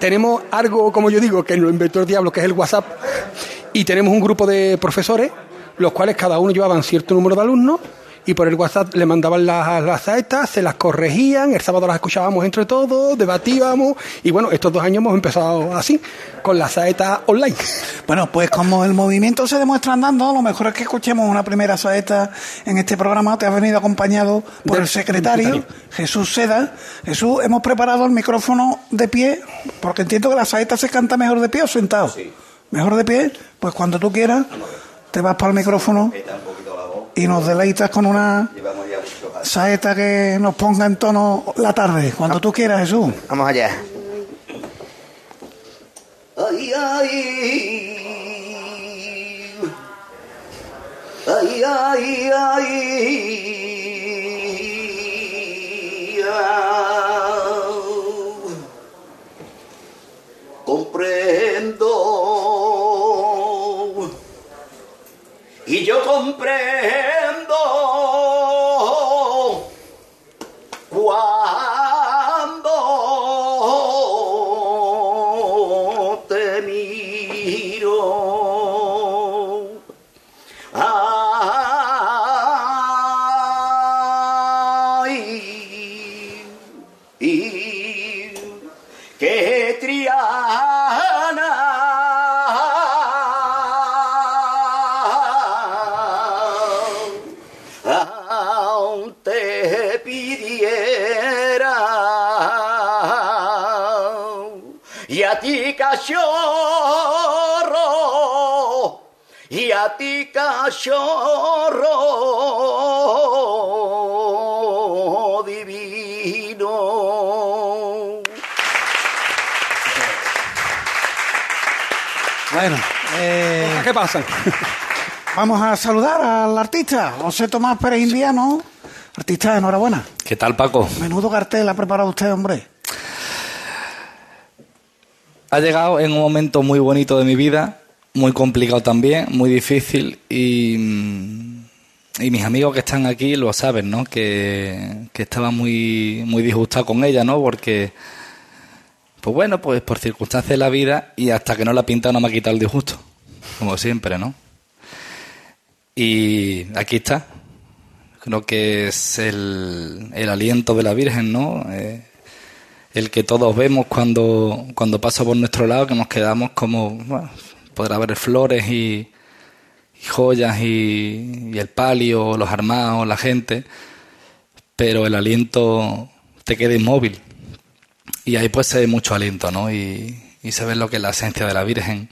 tenemos algo, como yo digo, que lo inventó el diablo, que es el WhatsApp, y tenemos un grupo de profesores, los cuales cada uno llevaban cierto número de alumnos y por el WhatsApp le mandaban las, las saetas, se las corregían, el sábado las escuchábamos entre todos, debatíamos y bueno, estos dos años hemos empezado así, con las saetas online. Bueno, pues como el movimiento se demuestra andando, lo mejor es que escuchemos una primera saeta en este programa. Te has venido acompañado por el secretario, Jesús Seda. Jesús, hemos preparado el micrófono de pie, porque entiendo que la saeta se canta mejor de pie o sentado. Sí. Mejor de pie, pues cuando tú quieras, te vas para el micrófono y nos deleitas con una saeta que nos ponga en tono la tarde, cuando tú quieras, Jesús. Vamos allá. Ay, ay, ay, ay, ay, comprendo y yo comprendo cuando ti cachorro y a ti cachorro divino Bueno, eh, ¿Qué pasa? vamos a saludar al artista, José Tomás Pérez Indiano. Artista, enhorabuena. ¿Qué tal, Paco? Menudo cartel ha preparado usted, hombre. Ha llegado en un momento muy bonito de mi vida, muy complicado también, muy difícil y, mm, y mis amigos que están aquí lo saben, ¿no? Que, que estaba muy, muy disgustado con ella, ¿no? Porque, pues bueno, pues por circunstancias de la vida y hasta que no la ha pintado no me ha quitado el disgusto, como siempre, ¿no? Y aquí está. Creo que es el, el aliento de la Virgen, ¿no? Eh, el que todos vemos cuando, cuando pasa por nuestro lado, que nos quedamos como, bueno, podrá haber flores y, joyas y, el palio, los armados, la gente, pero el aliento te queda inmóvil. Y ahí pues se ve mucho aliento, ¿no? Y, y se ve lo que es la esencia de la Virgen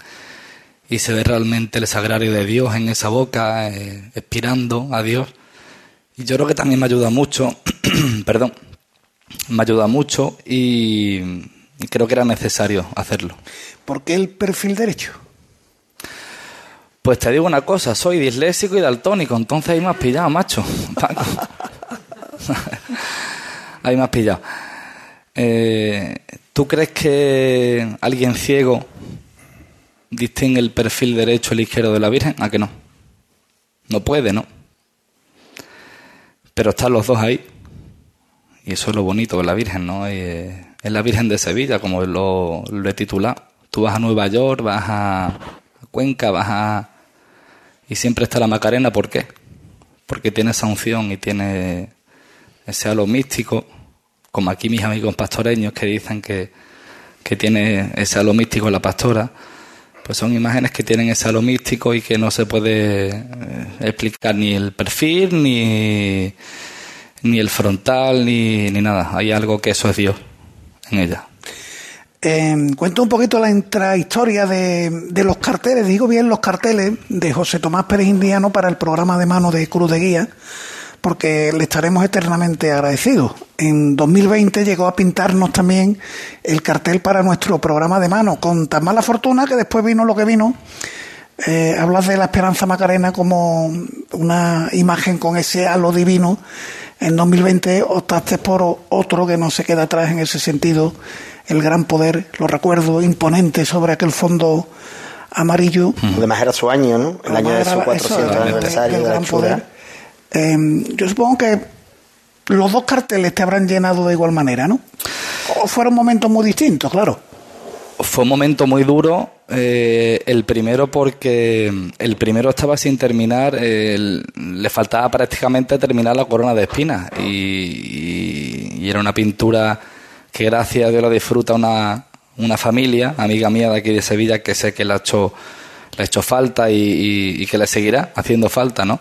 y se ve realmente el sagrario de Dios en esa boca, eh, a Dios. Y yo creo que también me ayuda mucho, perdón, me ayuda mucho y, creo que era necesario hacerlo. ¿Por qué el perfil derecho? Pues te digo una cosa, soy disléxico y daltónico, entonces ahí me has pillado, macho. Ahí me has pillado. Eh, ¿Tú crees que alguien ciego distingue el perfil derecho y el izquierdo de la Virgen? ¿A que no? No puede, ¿no? Pero están los dos ahí. Y eso es lo bonito de la Virgen, ¿no? Eh, es la Virgen de Sevilla, como lo, lo he titulado. Tú vas a Nueva York, vas a, Cuenca, vas a... Y siempre está la Macarena, ¿por qué? Porque tiene esa unción y tiene ese halo místico, como aquí mis amigos pastoreños que dicen que, que tiene ese halo místico la pastora, pues son imágenes que tienen ese halo místico y que no se puede eh, explicar ni el perfil, ni, ni el frontal, ni, ni nada. Hay algo que eso es Dios en ella. Eh, cuento un poquito la intrahistoria de, de los carteles, digo bien los carteles de José Tomás Pérez Indiano para el programa de mano de Cruz de Guía, porque le estaremos eternamente agradecidos. En 2020 llegó a pintarnos también el cartel para nuestro programa de mano, con tan mala fortuna que después vino lo que vino. Eh, hablas de la Esperanza Macarena como una imagen con ese halo divino. En 2020 optaste por otro que no se queda atrás en ese sentido, el gran poder, lo recuerdo, imponente sobre aquel fondo amarillo. Además era su año, ¿no? El año de su era- 400 eso, el- aniversario el de la poder. Eh, yo supongo que los dos carteles te habrán llenado de igual manera, ¿no? O fueron momentos muy distintos, claro. Fue un momento muy duro. eh, el primero porque el primero estaba sin terminar, eh, le faltaba prácticamente terminar la corona de espinas y, era una pintura que gracias a Dios la disfruta una, una familia, amiga mía de aquí de Sevilla, que sé que le ha hecho, le ha hecho falta y, y- y que le seguirá haciendo falta, ¿no?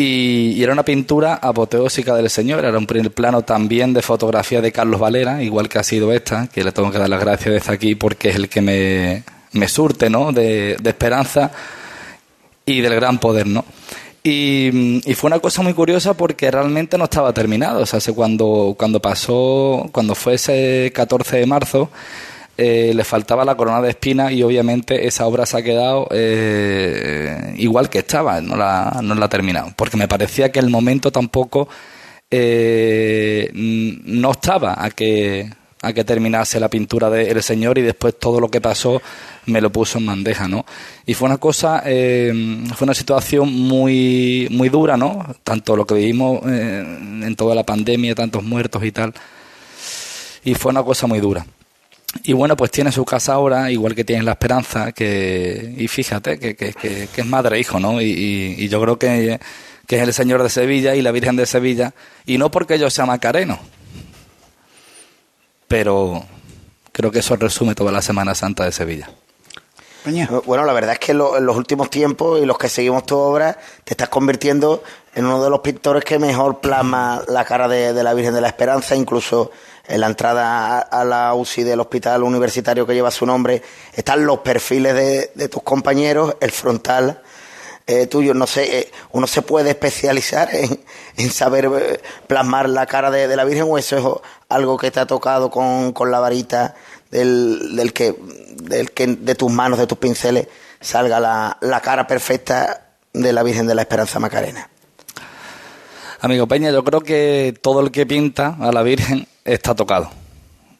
Y, y era una pintura apoteósica del Señor, era un primer plano también de fotografía de Carlos Valera, igual que ha sido esta, que le tengo que dar las gracias desde aquí porque es el que me, me surte, ¿no? De, de esperanza y del gran poder, ¿no? Y, fue una cosa muy curiosa porque realmente no estaba terminado. O sea, se- cuando, cuando pasó, cuando fue ese 14 de marzo, eh, le faltaba la corona de espinas y obviamente esa obra se ha quedado eh, igual que estaba, no la, no la ha terminado. Porque me parecía que el momento tampoco eh, no estaba a que, a que terminase la pintura del Señor y después todo lo que pasó me lo puso en bandeja, ¿no? Y fue una cosa, eh, fue una situación muy, muy dura, ¿no? Tanto lo que vivimos en toda la pandemia, tantos muertos y tal. Y fue una cosa muy dura. Y bueno, pues tiene su casa ahora, igual que tiene la esperanza, que, y fíjate, que, que, que- que es madre e hijo, ¿no? Y, y- y yo creo que, que es el Señor de Sevilla y la Virgen de Sevilla, y no porque yo sea macareno, pero creo que eso resume toda la Semana Santa de Sevilla. Bueno, la verdad es que lo- en los últimos tiempos y los que seguimos tu obra, te estás convirtiendo en uno de los pintores que mejor plasma la cara de, de la Virgen de la Esperanza, incluso en la entrada a, la UCI del hospital universitario que lleva su nombre, están los perfiles de, de tus compañeros, el frontal eh, tuyo, no sé, eh, uno se puede especializar en, en saber eh, plasmar la cara de, de la Virgen o eso es algo que te ha tocado con, con la varita del, del que del que de tus manos, de tus pinceles, salga la, la cara perfecta de la Virgen de la Esperanza Macarena. Amigo Peña, yo creo que todo el que pinta a la Virgen está tocado.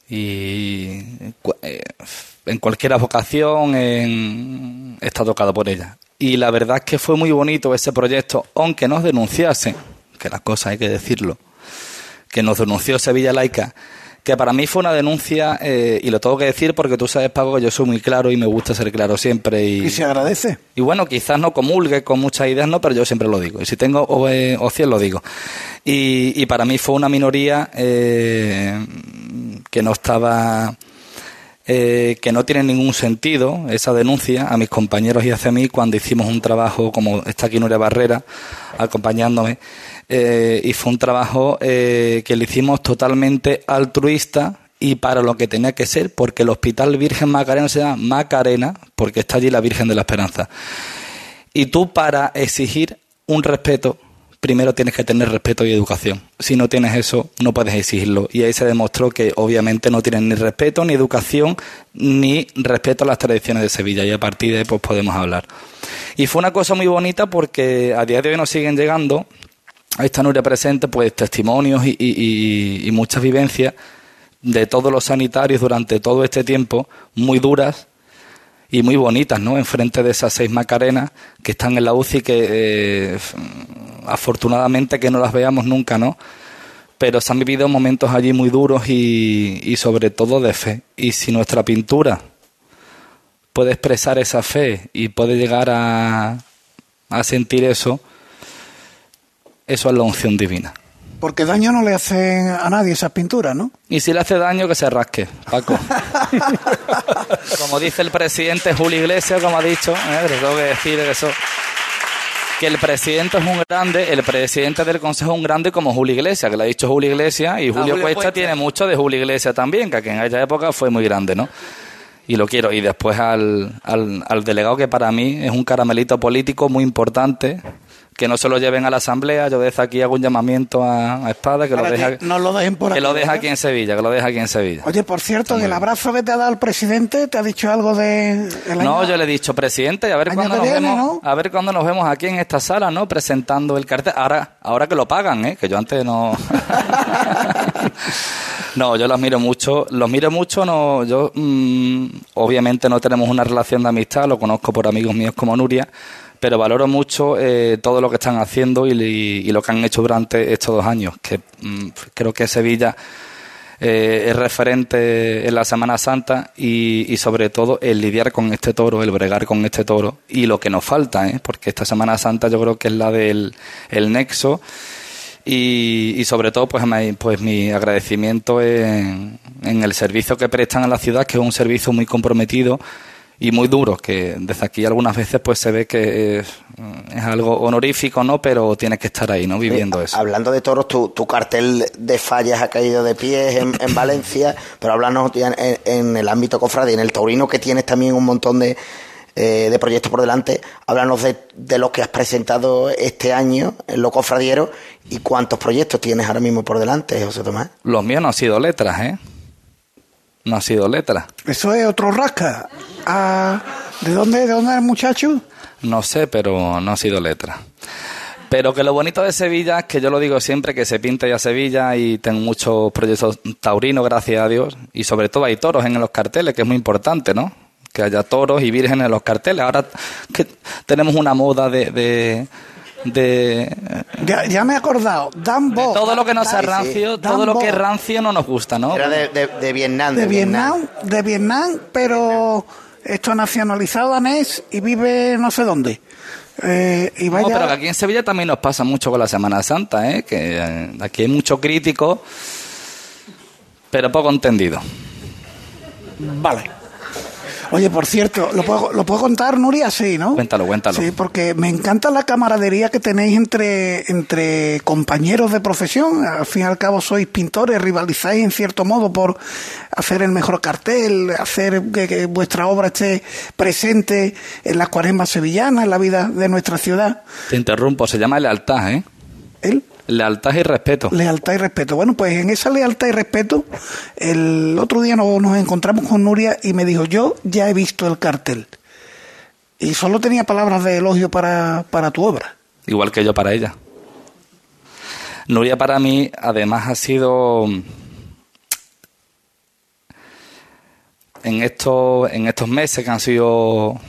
Y eh, en cualquier vocación está tocado por ella. Y la verdad es que fue muy bonito ese proyecto, aunque nos denunciase, que las cosas hay que decirlo, que nos denunció Sevilla Laica, que para mí fue una denuncia, eh, y lo tengo que decir porque tú sabes, Paco, que yo soy muy claro y me gusta ser claro siempre. Y, Y se agradece. y bueno, quizás no comulgue con muchas ideas, no, pero yo siempre lo digo. Y si tengo o- eh, opción, lo digo. Y, y para mí fue una minoría eh, que no estaba eh, que no tiene ningún sentido esa denuncia a mis compañeros y hacia mí cuando hicimos un trabajo como está aquí Nuria Barrera acompañándome eh, y fue un trabajo eh, que le hicimos totalmente altruista y para lo que tenía que ser porque el Hospital Virgen Macarena se llama Macarena porque está allí la Virgen de la Esperanza y tú para exigir un respeto primero tienes que tener respeto y educación. Si no tienes eso, no puedes exigirlo. Y ahí se demostró que obviamente no tienen ni respeto, ni educación, ni respeto a las tradiciones de Sevilla. Y a partir de ahí pues podemos hablar. Y fue una cosa muy bonita porque a día de hoy nos siguen llegando, esta Nuria presente, pues testimonios y, y, muchas vivencias de todos los sanitarios durante todo este tiempo, muy duras, y muy bonitas, ¿no? Enfrente de esas seis Macarenas que están en la UCI que eh, afortunadamente que no las veamos nunca, ¿no? Pero se han vivido momentos allí muy duros y, y sobre todo de fe. Y si nuestra pintura puede expresar esa fe y puede llegar a, a sentir eso, eso es la unción divina. Porque daño no le hacen a nadie esas pinturas, ¿no? Y si le hace daño, que se rasque, Paco. como dice el presidente Julio Iglesias, como ha dicho, ¿eh? tengo que decir eso. Que el presidente es un grande, el presidente del consejo es un grande como Julio Iglesias, que le ha dicho Julio Iglesias, y Julio, Julio Cuesta Cuesta. tiene mucho de Julio Iglesias también, que en aquella época fue muy grande, ¿no? Y lo quiero. Y después al, al, al delegado, que para mí es un caramelito político muy importante, que no se lo lleven a la asamblea. Yo desde aquí hago un llamamiento a, a Espada, que lo deje, que no lo dejen por que aquí, lo deje ¿verdad? aquí en Sevilla, que lo deje aquí en Sevilla. Oye, por cierto, en el abrazo que te ha dado el presidente, ¿te ha dicho algo de... el No, yo le he dicho, presidente, a ver cuándo nos viene, vemos, a ver cuándo nos vemos aquí en esta sala, ¿no? Presentando el cartel. Ahora, ahora que lo pagan, ¿eh? Que yo antes no. no, yo los miro mucho, los miro mucho, no, yo mm, obviamente no tenemos una relación de amistad, lo conozco por amigos míos como Nuria, pero valoro mucho eh, todo lo que están haciendo y, y lo que han hecho durante estos dos años, que mm, creo que Sevilla eh, es referente en la Semana Santa y, sobre todo el lidiar con este toro, el bregar con este toro y lo que nos falta, ¿eh? porque esta Semana Santa yo creo que es la del el nexo y, sobre todo pues, pues mi agradecimiento en, en el servicio que prestan a la ciudad, que es un servicio muy comprometido y muy duro, que desde aquí algunas veces pues se ve que es, es algo honorífico, ¿no? Pero tienes que estar ahí, ¿no? Viviendo eso. Hablando de toros, tu, tu cartel de fallas ha caído de pies en, en Valencia, pero háblanos en el ámbito cofrade, en el taurino que tienes también un montón de, eh, de proyectos por delante. Háblanos de, de lo que has presentado este año en lo cofradiero y cuántos proyectos tienes ahora mismo por delante, José Tomás. Los míos no han sido letras, ¿eh? No han sido letras. Eso es otro rasca. Ah, ¿De dónde, de dónde es el muchacho? No sé, pero no ha sido letra. Pero que lo bonito de Sevilla es que yo lo digo siempre, que se pinta ya Sevilla y tengo muchos proyectos taurinos, gracias a Dios. Y sobre todo hay toros en los carteles, que es muy importante, ¿no? Que haya toros y vírgenes en los carteles. Ahora que tenemos una moda de... de, de- Ya, ya me he acordado. Dan Bo. todo lo que no sea Dan- rancio, todo lo que es rancio no nos gusta, ¿no? Era de, de- de Vietnam. De Vietnam, de Vietnam, pero esto nacionalizado danés y vive no sé dónde. Eh, y vaya, No, pero aquí en Sevilla también nos pasa mucho con la Semana Santa, ¿eh? que eh, aquí hay mucho crítico, pero poco entendido. Vale. Oye, por cierto, ¿lo puedo, ¿lo puedo contar, Nuria? Sí, ¿no? Cuéntalo, cuéntalo. Sí, porque me encanta la camaradería que tenéis entre, entre compañeros de profesión. Al fin y al cabo sois pintores, rivalizáis en cierto modo por hacer el mejor cartel, hacer que, que vuestra obra esté presente en las cuaresmas sevillanas, en la vida de nuestra ciudad. Te interrumpo, se llama lealtad, ¿eh? ¿El? Lealtad y respeto. Lealtad y respeto. Bueno, pues en esa lealtad y respeto, el otro día nos, nos encontramos con Nuria y me dijo, yo ya he visto el cartel. Y solo tenía palabras de elogio para, para tu obra. Igual que yo para ella. Nuria para mí, además, ha sido en estos, en estos meses que han sido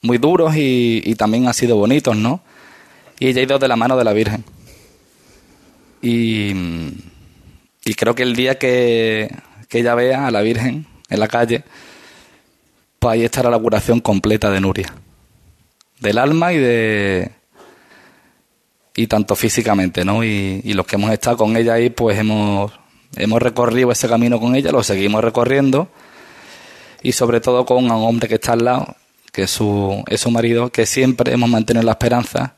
muy duros y, y también han sido bonitos, ¿no? Y ella ha ido de la mano de la Virgen. Y, y creo que el día que, que ella vea a la Virgen en la calle, pues ahí estará la curación completa de Nuria. Del alma y de. Y tanto físicamente, ¿no? Y, y los que hemos estado con ella ahí, pues hemos hemos recorrido ese camino con ella, lo seguimos recorriendo y sobre todo con un hombre que está al lado, que es su, es su marido, que siempre hemos mantenido la esperanza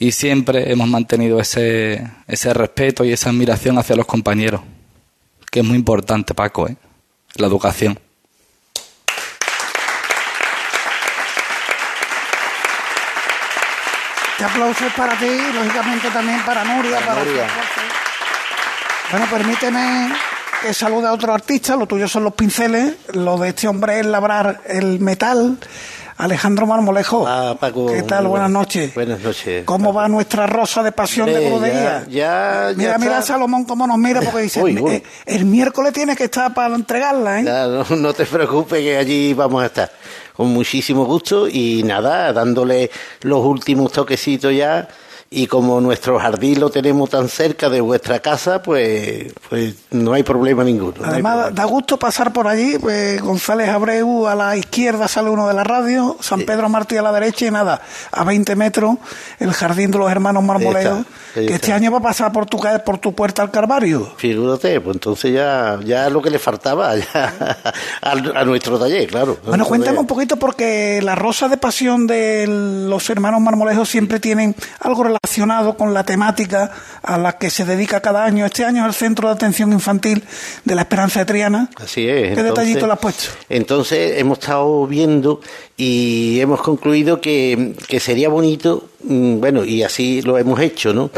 y siempre hemos mantenido ese, ese respeto y esa admiración hacia los compañeros, que es muy importante, Paco, ¿eh? la educación. Este aplauso es para ti y lógicamente también para Nuria. Para Nuria. Bueno, permíteme que salude a otro artista. Lo tuyo son los pinceles. Lo de este hombre es labrar el metal. Alejandro Marmolejo. Ah, Paco, ¿Qué tal? Buenas noches. Buenas noches. ¿Cómo va nuestra rosa de pasión de crudería? ya- ya- mira, ya mira está. Salomón cómo nos mira porque dice, Uy, uy. "Eh, el miércoles tiene que estar para entregarla, ¿eh? Ya, no, no te preocupes que allí vamos a estar con muchísimo gusto y nada, dándole los últimos toquecitos ya y como nuestro jardín lo tenemos tan cerca de vuestra casa, pues, pues no hay problema ninguno. no Además, da gusto pasar por allí. Pues González Abreu a la izquierda sale uno de la radio, San Pedro Martí a la derecha y nada, a 20 metros, el jardín de los hermanos ahí que está. este año va a pasar por tu, por tu puerta al Calvario. Figúrate, pues entonces ya, ya lo que le faltaba ya, a, a nuestro taller, claro. Bueno, cuéntame un poquito porque la rosa de pasión de los hermanos Marmolejo siempre tienen algo relacionado con la temática a la que se dedica cada año. Este año es el Centro de Atención Infantil de la Esperanza de Triana. Así es. ¿Qué detallito le has puesto? Entonces hemos estado viendo y hemos concluido que, que sería bonito, mm, bueno, y así lo hemos hecho, ¿no?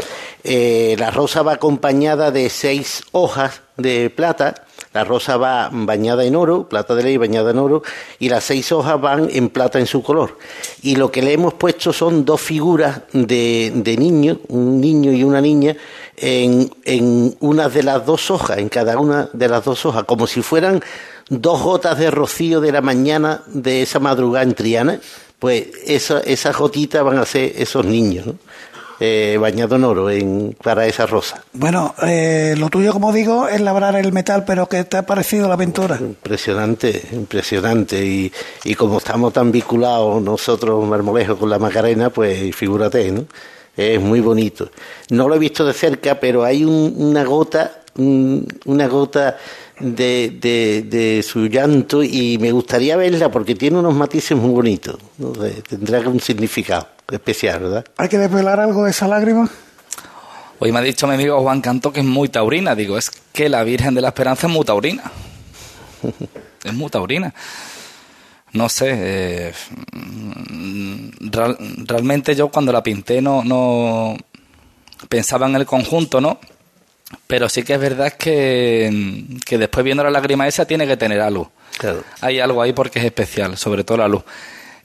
Eh, la rosa va acompañada de seis hojas de plata. La rosa va bañada en oro, plata de ley bañada en oro, y las seis hojas van en plata en su color. Y lo que le hemos puesto son dos figuras de, de niños, un niño y una niña, en, en una de las dos hojas, en cada una de las dos hojas, como si fueran dos gotas de rocío de la mañana de esa madrugada en Triana, pues esa, esas gotitas van a ser esos niños, ¿no? Eh, bañados en oro en, para esa rosa. Bueno, eh, lo tuyo, como digo, es labrar el metal, pero ¿qué te ha parecido la aventura? Impresionante, impresionante. Y, y como estamos tan vinculados nosotros, Marmolejo, con la Macarena, pues figúrate, ¿no? Es muy bonito. No lo he visto de cerca, pero hay un- una gota, un- una gota de, de, de su llanto y me gustaría verla porque tiene unos matices muy bonitos. No tendrá un significado especial, ¿verdad? ¿Hay que desvelar algo de esa lágrima? Hoy me ha dicho mi amigo Juan Canto que es muy taurina. Digo, es que la Virgen de la Esperanza es muy taurina. es muy taurina. No sé, eh, real- realmente yo cuando la pinté no, no pensaba en el conjunto, ¿no? Pero sí que es verdad que, que después viendo la lágrima esa tiene que tener algo. Claro. Hay algo ahí porque es especial, sobre todo la luz.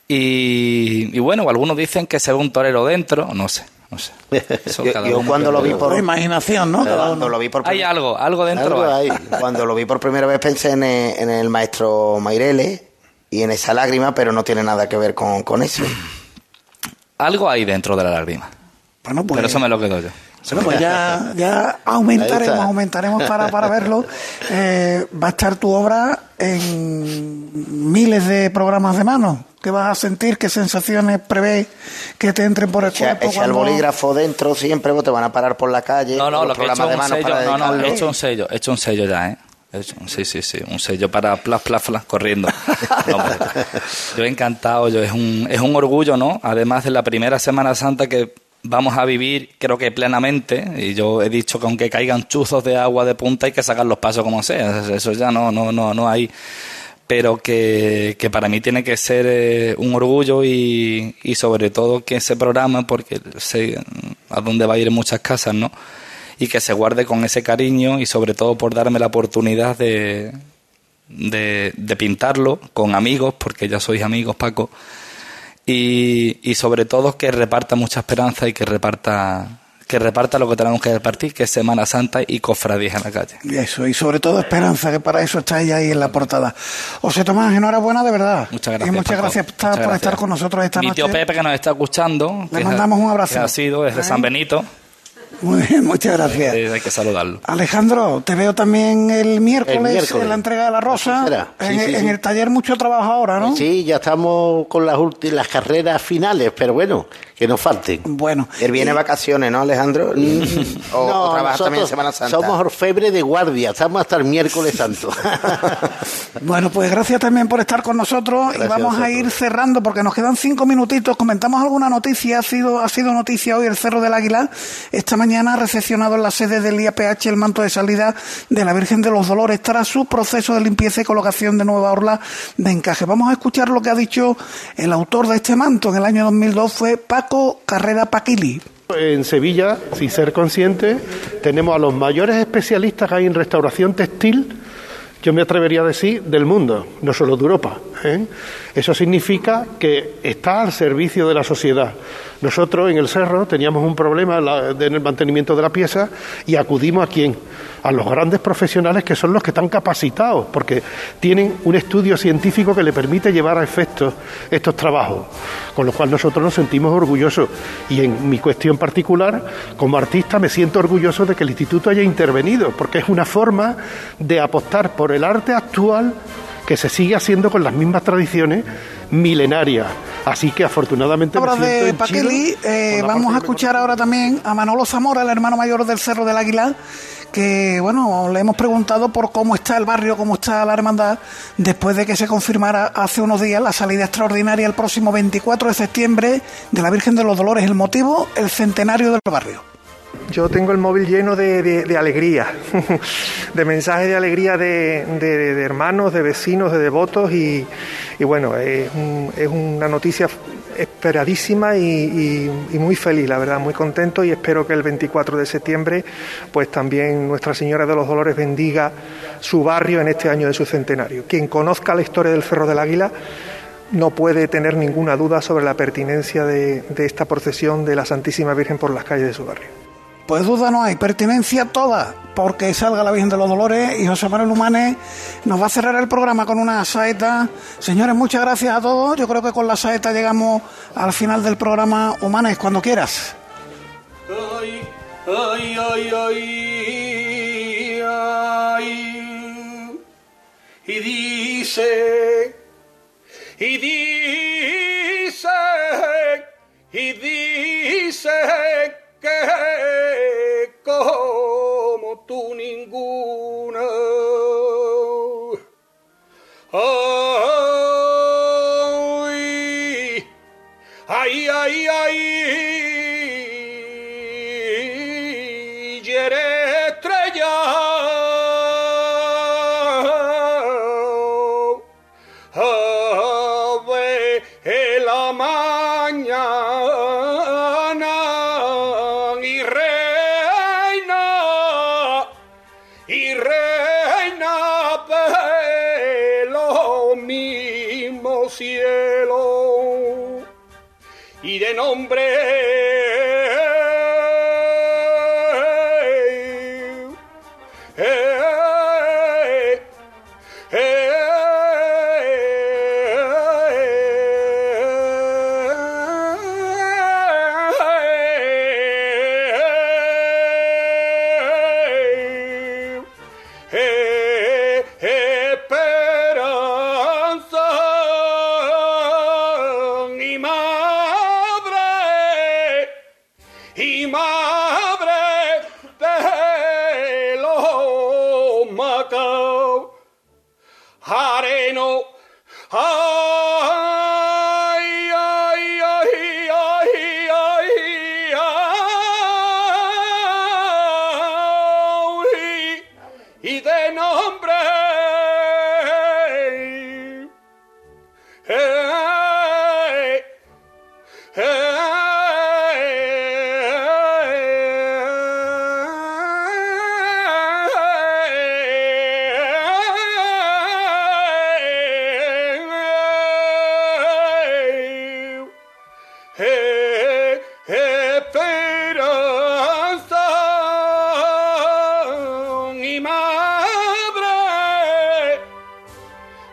Y, y bueno, algunos dicen que se ve un torero dentro, no sé, no sé. Eso Yo, cada yo cuando lo vi por imaginación, ¿no? Cuando lo vi por Hay algo, algo dentro. Algo hay. hay. Cuando lo vi por primera vez pensé en el, en el maestro Mairele y en esa lágrima, pero no tiene nada que ver con, con eso. Algo hay dentro de la lágrima. Bueno, pues, Pero eso me lo quedo yo. Bueno, pues ya, ya aumentaremos, aumentaremos para, para verlo. Eh, va a estar tu obra en miles de programas de mano. ¿Qué vas a sentir? ¿Qué sensaciones prevé que te entren por el Echa, cuerpo? echa el bolígrafo dentro siempre, vos te van a parar por la calle. No, no, con lo los que he hecho programas de un mano sello. para No, no, he hecho un sello, he hecho un sello ya, ¿eh? He sí, sí, sí, un sello para plas, plas, plas, corriendo. No, yo encantado, yo es un, es un orgullo, ¿no? Además de la primera Semana Santa que vamos a vivir, creo que plenamente, y yo he dicho que aunque caigan chuzos de agua de punta hay que sacar los pasos como sea, eso ya no, no, no, no hay pero que, que para mí tiene que ser eh, un orgullo y, y sobre todo que ese programa, porque sé a dónde va a ir muchas casas, ¿no? Y que se guarde con ese cariño y sobre todo por darme la oportunidad de, de, de pintarlo con amigos, porque ya sois amigos, Paco, y, y sobre todo que reparta mucha esperanza y que reparta que reparta lo que tenemos que repartir, que es Semana Santa y cofradías en la calle. Y eso, y sobre todo esperanza, que para eso estáis ahí en la portada. José Tomás, enhorabuena de verdad. Muchas gracias. Y muchas Paco. gracias por, estar- Muchas por gracias. estar con nosotros esta Mi noche. tío Pepe que nos está escuchando. Le mandamos un abrazo. que ha sido desde. San Benito. Muy bien, muchas gracias. Eh, hay que saludarlo. Alejandro, te veo también el miércoles, El miércoles. en la entrega de la rosa. Sí, en, sí, en sí. el taller mucho trabajo ahora, ¿no? Sí, ya estamos con las, ulti- las carreras finales, pero bueno, que nos falten. Bueno. Él viene de vacaciones, ¿no, Alejandro? o, o trabajas también en Semana Santa. Somos orfebre de guardia, estamos hasta el miércoles santo. Bueno, pues gracias también por estar con nosotros y vamos a a ir cerrando porque nos quedan cinco minutitos. Comentamos alguna noticia. Ha sido, ha sido noticia hoy el Cerro del Águila. Esta mañana ha recepcionado en la sede del IAPH el manto de salida de la Virgen de los Dolores tras su proceso de limpieza y colocación de nueva orla de encaje. Vamos a escuchar lo que ha dicho el autor de este manto en el año 2002 fue Paco Carrera Paquili. En Sevilla, sin ser consciente, tenemos a los mayores especialistas que hay en restauración textil, yo me atrevería a decir, del mundo, no solo de Europa. ¿eh? Eso significa que está al servicio de la sociedad. Nosotros en el Cerro teníamos un problema en el mantenimiento de la pieza y acudimos a quién? A los grandes profesionales que son los que están capacitados, porque tienen un estudio científico que le permite llevar a efecto estos trabajos, con lo cual nosotros nos sentimos orgullosos. Y en mi cuestión particular, como artista, me siento orgulloso de que el instituto haya intervenido, porque es una forma de apostar por el arte actual que se sigue haciendo con las mismas tradiciones milenarias. Así que afortunadamente siento de Paqueli, eh, vamos a escuchar ahora también a Manolo Zamora, el hermano mayor del Cerro del Águila, que bueno, le hemos preguntado por cómo está el barrio, cómo está la hermandad, después de que se confirmara hace unos días la salida extraordinaria el próximo 24 de septiembre de la Virgen de los Dolores. El motivo, el centenario del barrio. Yo tengo el móvil lleno de, de- alegría, de mensajes de alegría de, de- hermanos, de vecinos, de devotos y, bueno, es, un- es una noticia esperadísima y, muy feliz, la verdad, muy contento y espero que el 24 de septiembre pues también Nuestra Señora de los Dolores bendiga su barrio en este año de su centenario. Quien conozca la historia del Cerro del Águila no puede tener ninguna duda sobre la pertinencia de esta procesión de la Santísima Virgen por las calles de su barrio. Pues duda no hay, pertinencia toda, porque salga la Virgen de los Dolores y José Manuel Humanes nos va a cerrar el programa con una saeta. Señores, muchas gracias a todos. Yo creo que con la saeta llegamos al final del programa. Humanes, cuando quieras. Ay, ay, ay. Y dice, y dice, y dice que como tú ninguna. Ay,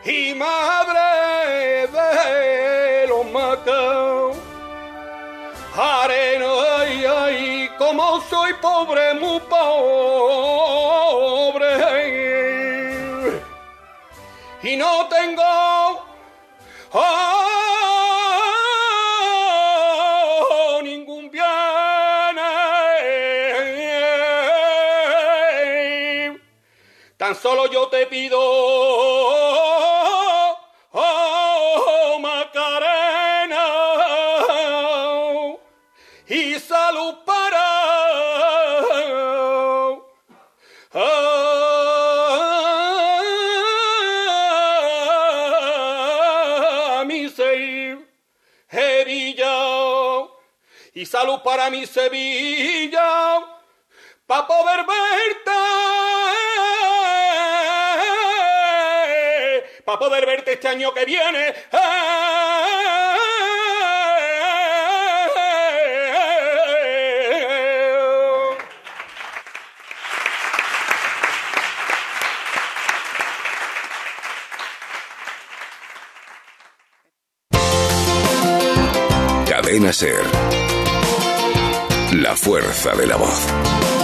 y madre de los macos. Arena, ay, ay, como soy pobre, muy pobre. Y no tengo oh, ningún bien. Eh. Tan solo yo te pido salud para mi Sevilla para poder verte para poder verte este año que viene Cadena Ser. La fuerza de la voz.